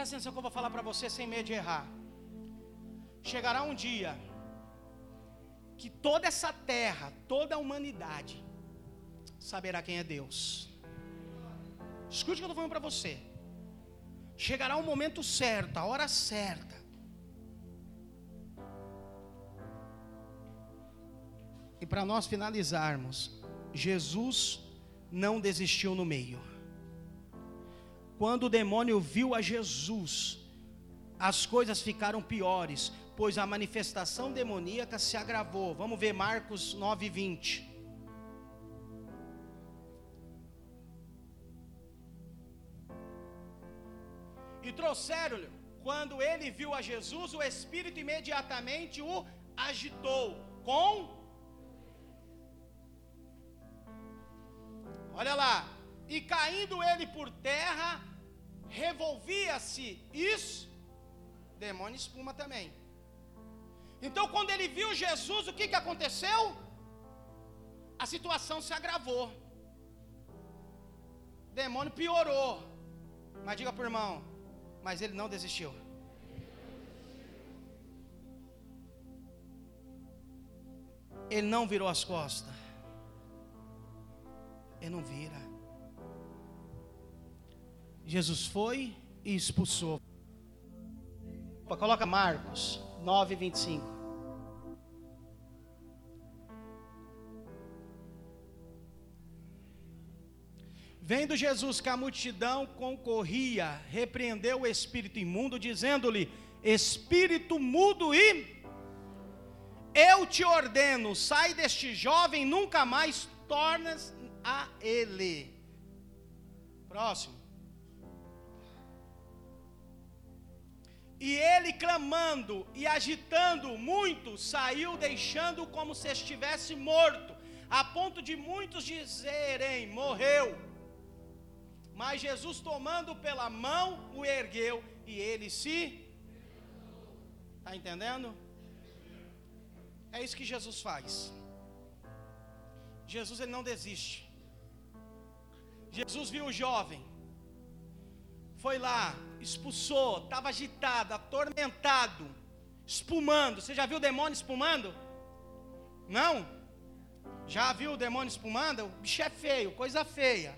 Presta atenção que eu vou falar para você sem medo de errar. Chegará um dia que toda essa terra, toda a humanidade saberá quem é Deus. Escute o que eu estou falando para você. Chegará o momento certo, a hora certa. E para nós finalizarmos, Jesus não desistiu no meio. Quando o demônio viu a Jesus, as coisas ficaram piores, pois a manifestação demoníaca se agravou. Vamos ver Marcos 9:20. E trouxeram-lhe, quando ele viu a Jesus, o espírito imediatamente o agitou com Olha lá. E caindo ele por terra, revolvia-se. Isso, demônio espuma também. Então, quando ele viu Jesus, o que, que aconteceu? A situação se agravou. Demônio piorou. Mas diga para o irmão, mas ele não desistiu. Ele não virou as costas. Ele não vira. Jesus foi e expulsou. Coloca Marcos 9, 25. Vendo Jesus que a multidão concorria, repreendeu o espírito imundo, dizendo-lhe: Espírito mudo e eu te ordeno, sai deste jovem, nunca mais tornas a ele. Próximo. E ele clamando e agitando muito, saiu deixando como se estivesse morto, a ponto de muitos dizerem: morreu. Mas Jesus, tomando pela mão, o ergueu e ele se. Está entendendo? É isso que Jesus faz. Jesus ele não desiste. Jesus viu o jovem, foi lá, expulsou, estava agitado, atormentado, espumando. Você já viu o demônio espumando? Não? Já viu o demônio espumando? O bicho é feio, coisa feia,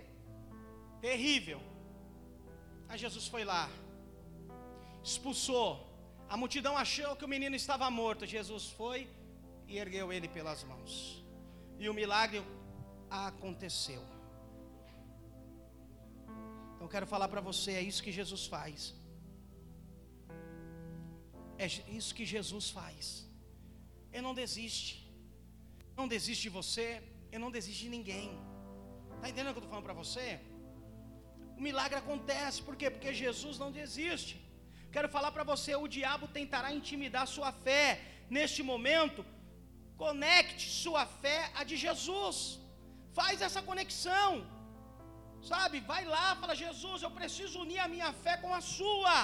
terrível. Aí Jesus foi lá, expulsou. A multidão achou que o menino estava morto. Jesus foi e ergueu ele pelas mãos. E o milagre aconteceu. Então quero falar para você, é isso que Jesus faz. É isso que Jesus faz. Ele não desiste. Não desiste de você, ele não desiste de ninguém. Está entendendo o que eu estou falando para você? O milagre acontece, por quê? Porque Jesus não desiste. Quero falar para você, o diabo tentará intimidar sua fé neste momento Conecte sua fé à de Jesus. Faz essa conexão. Sabe? Vai lá, fala: Jesus, eu preciso unir a minha fé com a sua.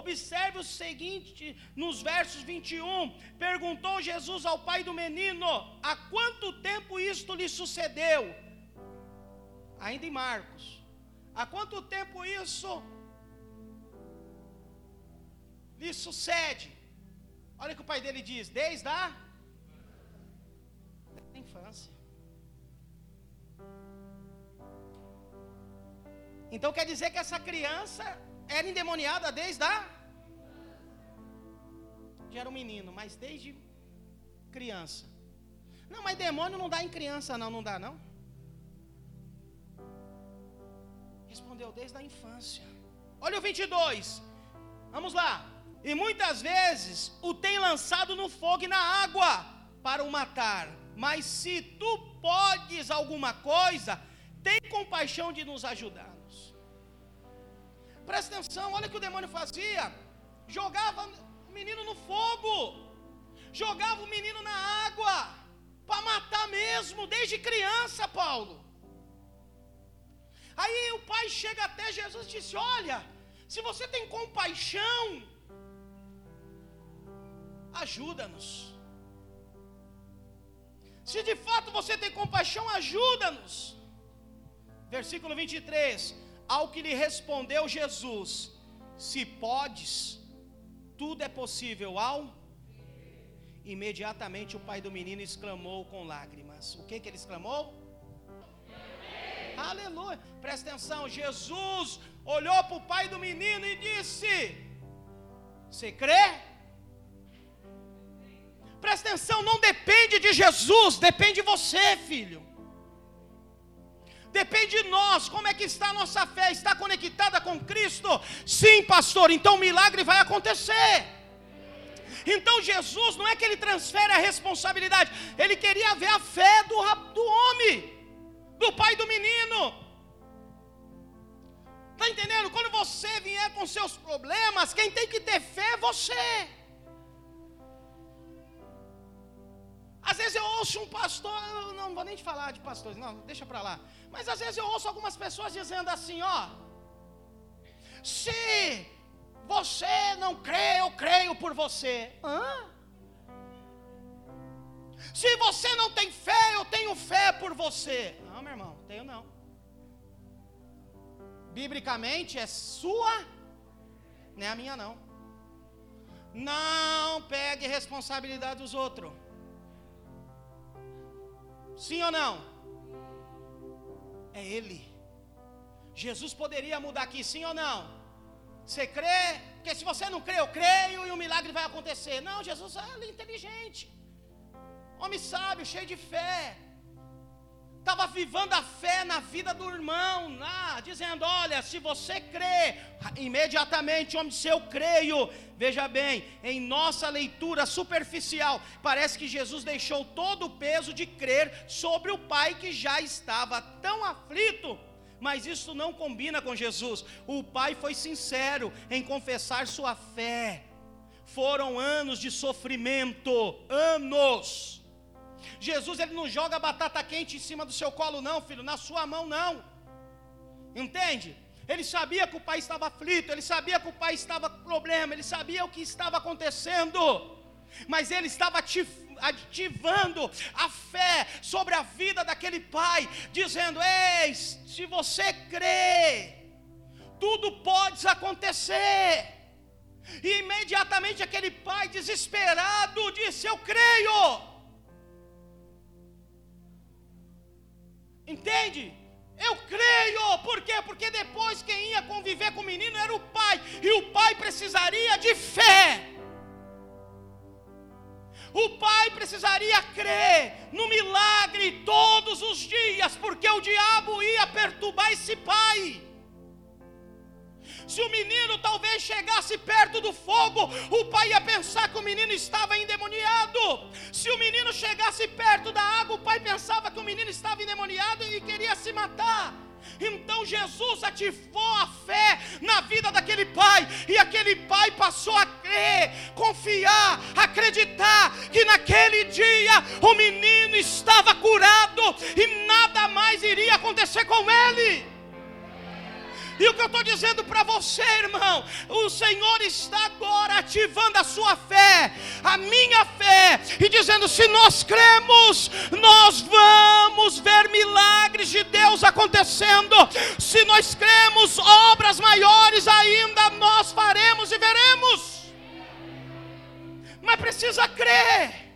Observe o seguinte nos versos 21. Perguntou Jesus ao pai do menino: Há quanto tempo isto lhe sucedeu? Ainda em Marcos. Há quanto tempo isso lhe sucede? Olha o que o pai dele diz: Desde a infância. Então quer dizer que essa criança era endemoniada desde a. Já era um menino, mas desde criança. Não, mas demônio não dá em criança, não, não dá, não? Respondeu desde a infância. Olha o 22. Vamos lá. E muitas vezes o tem lançado no fogo e na água para o matar. Mas se tu podes alguma coisa, tem compaixão de nos ajudarmos. Presta atenção, olha o que o demônio fazia: jogava o menino no fogo, jogava o menino na água, para matar mesmo, desde criança, Paulo. Aí o pai chega até Jesus e disse: Olha, se você tem compaixão, ajuda-nos. Se de fato você tem compaixão, ajuda-nos. Versículo 23: Ao que lhe respondeu Jesus: Se podes, tudo é possível ao. Imediatamente o pai do menino exclamou com lágrimas. O que, que ele exclamou? Aleluia. Presta atenção. Jesus olhou para o pai do menino e disse: Você crê? Presta atenção, não depende de Jesus, depende de você, filho. Depende de nós, como é que está a nossa fé? Está conectada com Cristo? Sim, pastor, então o milagre vai acontecer. Então Jesus não é que ele transfere a responsabilidade, ele queria ver a fé do, do homem, do pai do menino. Está entendendo? Quando você vier com seus problemas, quem tem que ter fé é você. Às vezes eu ouço um pastor, não vou nem te falar de pastores, não, deixa para lá. Mas às vezes eu ouço algumas pessoas dizendo assim, ó, se você não crê, eu creio por você. Hã? Se você não tem fé, eu tenho fé por você. Não, meu irmão, tenho não. Biblicamente é sua, não é a minha não. Não pegue responsabilidade dos outros. Sim ou não? É Ele. Jesus poderia mudar aqui, sim ou não? Você crê? Porque se você não crê, eu creio e o milagre vai acontecer. Não, Jesus é inteligente. Homem sábio, cheio de fé. Estava vivando a fé na vida do irmão, lá, dizendo: Olha, se você crê, imediatamente, homem, se eu creio. Veja bem, em nossa leitura superficial, parece que Jesus deixou todo o peso de crer sobre o Pai que já estava tão aflito. Mas isso não combina com Jesus. O pai foi sincero em confessar sua fé. Foram anos de sofrimento, anos. Jesus ele não joga batata quente em cima do seu colo, não, filho, na sua mão, não. Entende? Ele sabia que o pai estava aflito, ele sabia que o pai estava com problema, ele sabia o que estava acontecendo, mas ele estava ativando a fé sobre a vida daquele pai, dizendo: Ei, se você crê, tudo pode acontecer. E imediatamente aquele pai desesperado disse: Eu creio. Entende? Eu creio, por quê? Porque depois quem ia conviver com o menino era o pai, e o pai precisaria de fé. O pai precisaria crer no milagre todos os dias, porque o diabo ia perturbar esse pai. Se o menino talvez chegasse perto do fogo, o pai ia pensar que o menino estava endemoniado. Se o menino chegasse perto da água, o pai pensava que o menino estava endemoniado e queria se matar. Então Jesus ativou a fé na vida daquele pai, e aquele pai passou a crer, confiar, acreditar que naquele dia o menino estava curado e nada mais iria acontecer com ele. E o que eu estou dizendo para você, irmão, o Senhor está agora ativando a sua fé, a minha fé, e dizendo: se nós cremos, nós vamos ver milagres de Deus acontecendo. Se nós cremos, obras maiores ainda nós faremos e veremos. Mas precisa crer.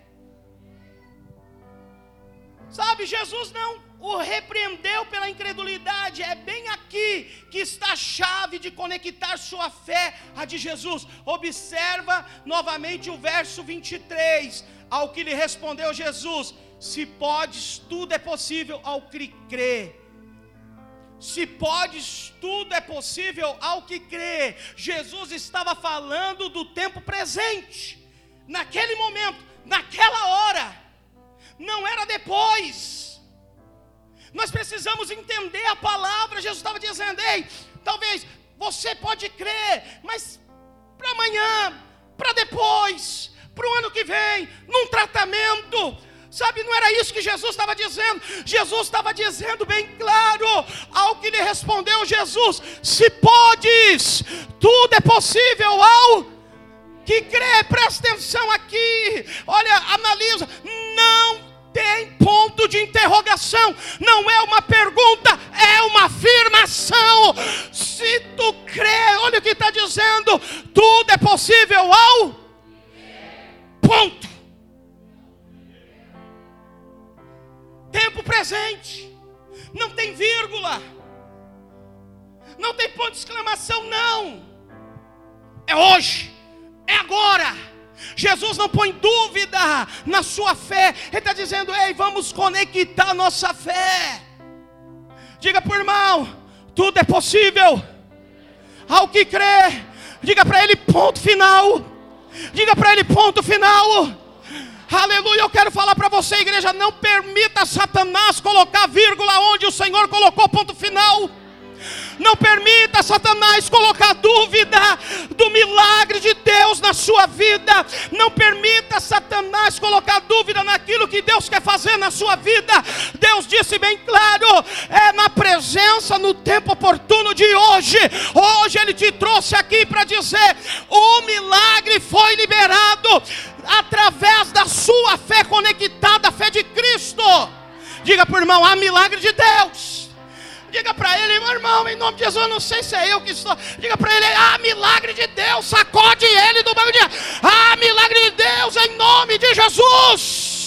Sabe, Jesus não o repreendeu pela incredulidade. É bem aqui que está a chave de conectar sua fé à de Jesus. Observa novamente o verso 23. Ao que lhe respondeu Jesus: Se podes, tudo é possível ao que crê. Se podes, tudo é possível ao que crê. Jesus estava falando do tempo presente, naquele momento, naquela hora, não era depois nós precisamos entender a palavra. Jesus estava dizendo: ei, talvez você pode crer, mas para amanhã, para depois, para o ano que vem, num tratamento. Sabe, não era isso que Jesus estava dizendo. Jesus estava dizendo bem claro ao que lhe respondeu Jesus: se podes, tudo é possível ao que crê. Presta atenção aqui. Olha, analisa. Não tem ponto de interrogação, não é uma pergunta, é uma afirmação. Se tu crê, olha o que está dizendo: tudo é possível ao ponto. Tempo presente, não tem vírgula, não tem ponto de exclamação, não. É hoje, é agora Jesus não põe dúvida na sua fé, Ele está dizendo: ei, vamos conectar nossa fé. Diga para o irmão: tudo é possível ao que crê. Diga para ele: ponto final. Diga para ele: ponto final. Aleluia, eu quero falar para você, igreja, não permita Satanás colocar vírgula onde o Senhor colocou ponto final. Não permita Satanás colocar dúvida do milagre de Deus na sua vida. Não permita Satanás colocar dúvida naquilo que Deus quer fazer na sua vida, Deus disse bem claro: é na presença, no tempo oportuno de hoje. Hoje Ele te trouxe aqui para dizer: o milagre foi liberado através da sua fé conectada à fé de Cristo. Diga para o irmão: há milagre de Deus. Diga para ele, meu irmão, em nome de Jesus, eu não sei se é eu que estou. Diga para ele, ah, milagre de Deus, sacode ele do bagulho. Ah, milagre de Deus, em nome de Jesus.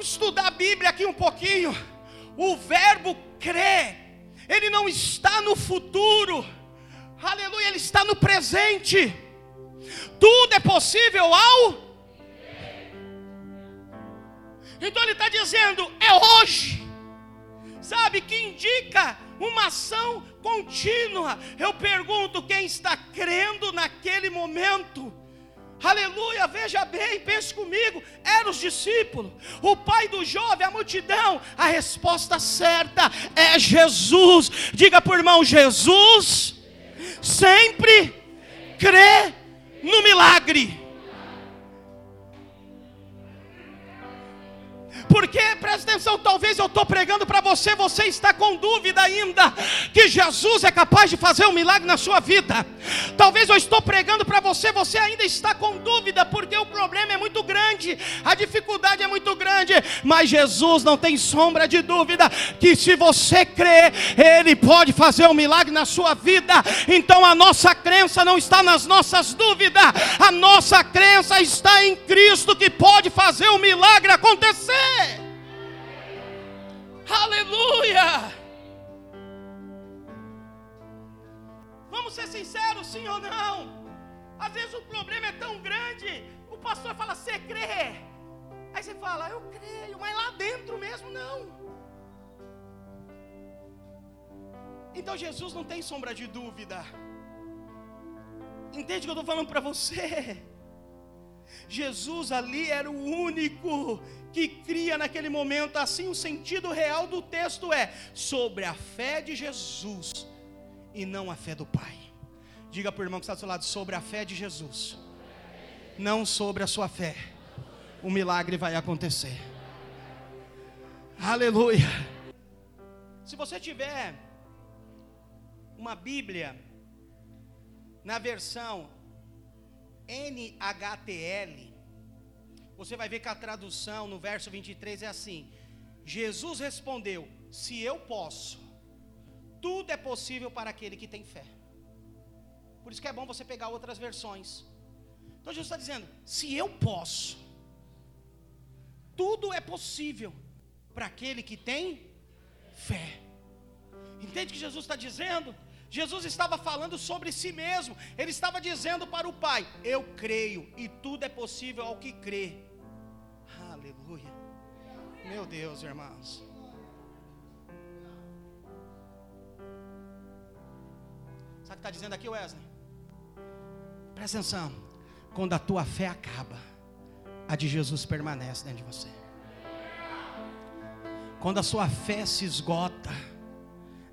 Estudar a Bíblia aqui um pouquinho. O verbo crer, ele não está no futuro, aleluia, ele está no presente. Tudo é possível ao. Então ele está dizendo, é hoje, sabe, que indica uma ação contínua. Eu pergunto, quem está crendo naquele momento? Aleluia, veja bem, pense comigo. Eram os discípulos, o pai do jovem, a multidão. A resposta certa é Jesus. Diga por irmão: Jesus sempre crê no milagre. Porque, presta atenção, talvez eu estou pregando para você, você está com dúvida ainda que Jesus é capaz de fazer um milagre na sua vida. Talvez eu estou pregando para você, você ainda está com dúvida, porque o problema é muito grande, a dificuldade é muito grande, mas Jesus não tem sombra de dúvida que se você crer, Ele pode fazer um milagre na sua vida. Então a nossa crença não está nas nossas dúvidas, a nossa crença está em Cristo que pode fazer um milagre acontecer. Aleluia! Vamos ser sinceros, sim ou não? Às vezes o problema é tão grande, o pastor fala, você crê? Aí você fala, eu creio, mas lá dentro mesmo não. Então Jesus não tem sombra de dúvida. Entende o que eu estou falando para você? Jesus ali era o único que cria naquele momento. Assim, o sentido real do texto é sobre a fé de Jesus e não a fé do Pai. Diga para o irmão que está do seu lado sobre a fé de Jesus, não sobre a sua fé. O milagre vai acontecer. Aleluia. Se você tiver uma Bíblia na versão NHTL, você vai ver que a tradução no verso 23 é assim: Jesus respondeu: Se eu posso, tudo é possível para aquele que tem fé. Por isso que é bom você pegar outras versões. Então Jesus está dizendo: Se eu posso, tudo é possível para aquele que tem fé. Entende o que Jesus está dizendo? Jesus estava falando sobre si mesmo, ele estava dizendo para o Pai: Eu creio, e tudo é possível ao que crê. Aleluia. Meu Deus, irmãos. Sabe o que está dizendo aqui, Wesley? Presta atenção. Quando a tua fé acaba, a de Jesus permanece dentro de você. Quando a sua fé se esgota,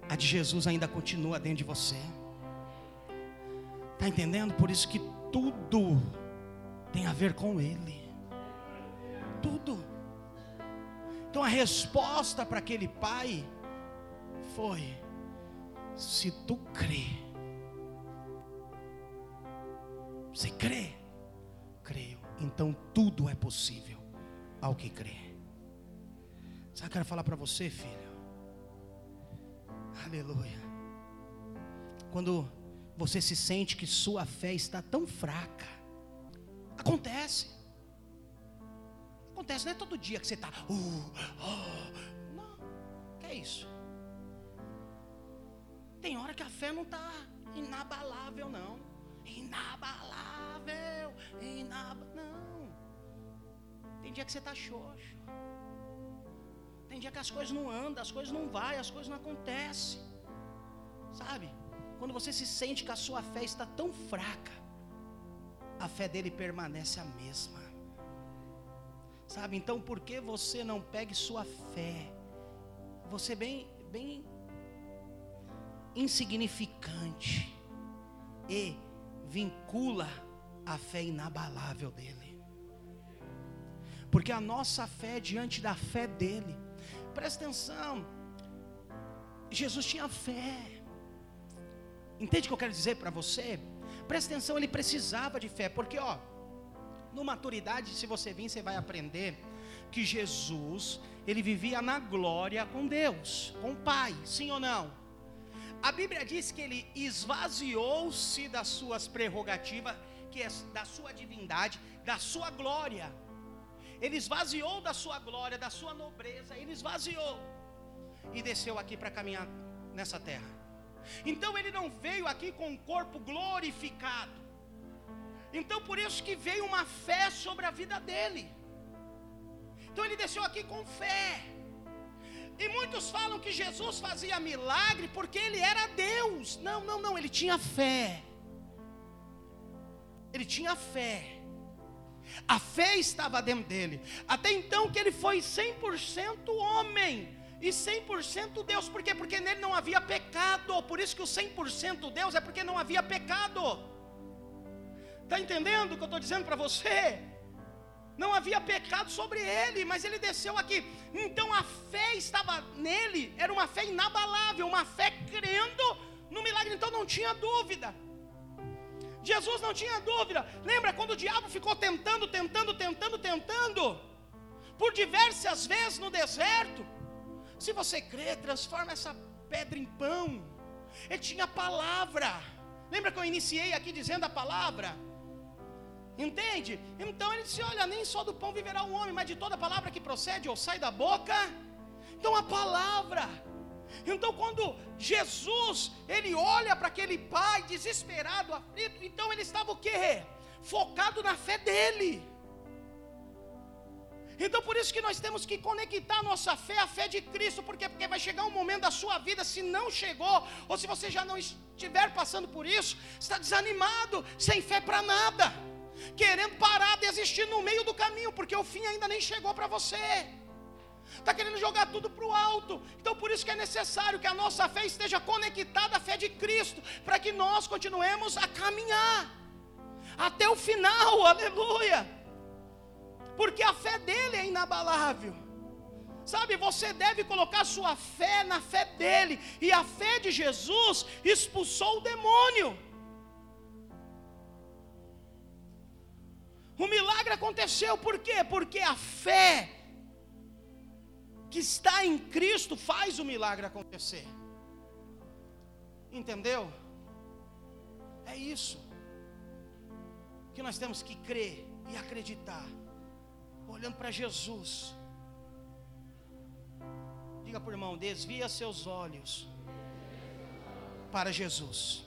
a de Jesus ainda continua dentro de você. Está entendendo? Por isso que tudo tem a ver com Ele tudo. Então a resposta para aquele pai foi: se tu crê, você crê? Creio. Então tudo é possível ao que crê. Sabe o que eu quero falar para você, filho? Aleluia. Quando você se sente que sua fé está tão fraca, acontece. Acontece, não é todo dia que você está. Uh, oh. Não, que é isso? Tem hora que a fé não está inabalável, não. Inabalável, inab... não. Tem dia que você está xoxo. Tem dia que as coisas não andam, as coisas não vai, as coisas não acontecem. Sabe? Quando você se sente que a sua fé está tão fraca, a fé dele permanece a mesma. Sabe? Então, por que você não pegue sua fé? Você bem, bem insignificante e vincula a fé inabalável dele. Porque a nossa fé é diante da fé dele. Presta atenção. Jesus tinha fé. Entende o que eu quero dizer para você? Presta atenção, ele precisava de fé, porque ó, no maturidade, se você vir, você vai aprender que Jesus, ele vivia na glória com Deus, com o Pai, sim ou não? A Bíblia diz que ele esvaziou-se das suas prerrogativas, que é da sua divindade, da sua glória. Ele esvaziou da sua glória, da sua nobreza, ele esvaziou e desceu aqui para caminhar nessa terra. Então ele não veio aqui com um corpo glorificado. Então por isso que veio uma fé sobre a vida dele. Então ele desceu aqui com fé. E muitos falam que Jesus fazia milagre porque ele era Deus. Não, não, não, ele tinha fé. Ele tinha fé. A fé estava dentro dele. Até então que ele foi 100% homem e 100% Deus. Por quê? Porque nele não havia pecado. Por isso que o 100% Deus é porque não havia pecado. Está entendendo o que eu estou dizendo para você? Não havia pecado sobre ele, mas ele desceu aqui. Então a fé estava nele, era uma fé inabalável, uma fé crendo no milagre. Então não tinha dúvida. Jesus não tinha dúvida. Lembra quando o diabo ficou tentando, tentando, tentando, tentando, por diversas vezes no deserto? Se você crê, transforma essa pedra em pão. Ele tinha palavra. Lembra que eu iniciei aqui dizendo a palavra? Entende? Então ele disse: Olha, nem só do pão viverá o homem, mas de toda palavra que procede ou sai da boca. Então a palavra. Então quando Jesus, ele olha para aquele pai desesperado, aflito, então ele estava o quê? Focado na fé dele. Então por isso que nós temos que conectar nossa fé à fé de Cristo, porque porque vai chegar um momento da sua vida, se não chegou, ou se você já não estiver passando por isso, está desanimado, sem fé para nada querendo parar, desistir no meio do caminho, porque o fim ainda nem chegou para você. Está querendo jogar tudo para o alto. Então, por isso que é necessário que a nossa fé esteja conectada à fé de Cristo, para que nós continuemos a caminhar até o final, aleluia. Porque a fé dele é inabalável. Sabe, você deve colocar sua fé na fé dele, e a fé de Jesus expulsou o demônio. O milagre aconteceu por quê? Porque a fé que está em Cristo faz o milagre acontecer. Entendeu? É isso que nós temos que crer e acreditar, olhando para Jesus. Diga o irmão: desvia seus olhos para Jesus.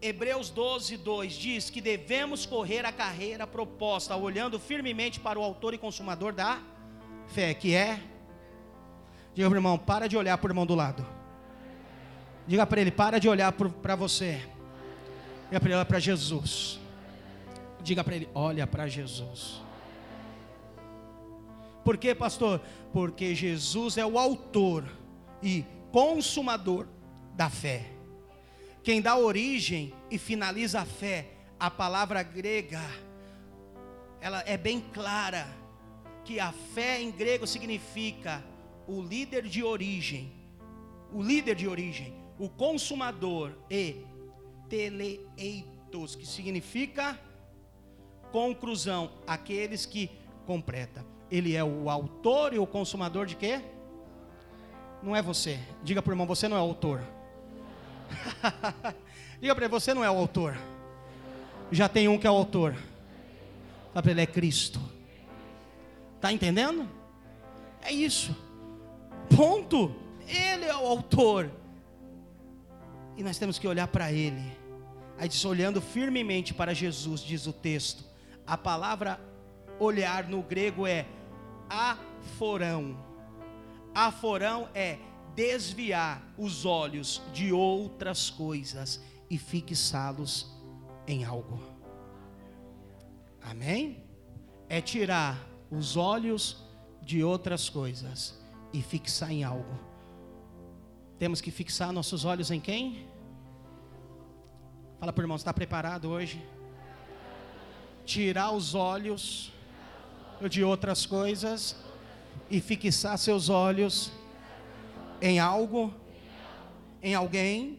Hebreus 12, 2 diz que devemos correr a carreira proposta, olhando firmemente para o autor e consumador da fé, que é. Diga para o irmão, para de olhar para o irmão do lado. Diga para ele, para de olhar para você. Diga para ele, olha para Jesus. Diga para ele, olha para Jesus. Por quê, pastor? Porque Jesus é o autor e consumador da fé. Quem dá origem e finaliza a fé, a palavra grega, ela é bem clara que a fé em grego significa o líder de origem, o líder de origem, o consumador e teleitos, que significa conclusão, aqueles que completa. Ele é o autor e o consumador de quê? Não é você. Diga para o irmão, você não é autor. Diga para ele, você não é o autor. Já tem um que é o autor. Fala para ele, é Cristo. Está entendendo? É isso. Ponto. Ele é o autor. E nós temos que olhar para ele. Aí diz, olhando firmemente para Jesus, diz o texto. A palavra olhar no grego é aforão. Aforão é desviar os olhos de outras coisas e fixá-los em algo. Amém? É tirar os olhos de outras coisas e fixar em algo. Temos que fixar nossos olhos em quem? Fala para o irmão, está preparado hoje? Tirar os olhos de outras coisas e fixar seus olhos em algo, em alguém.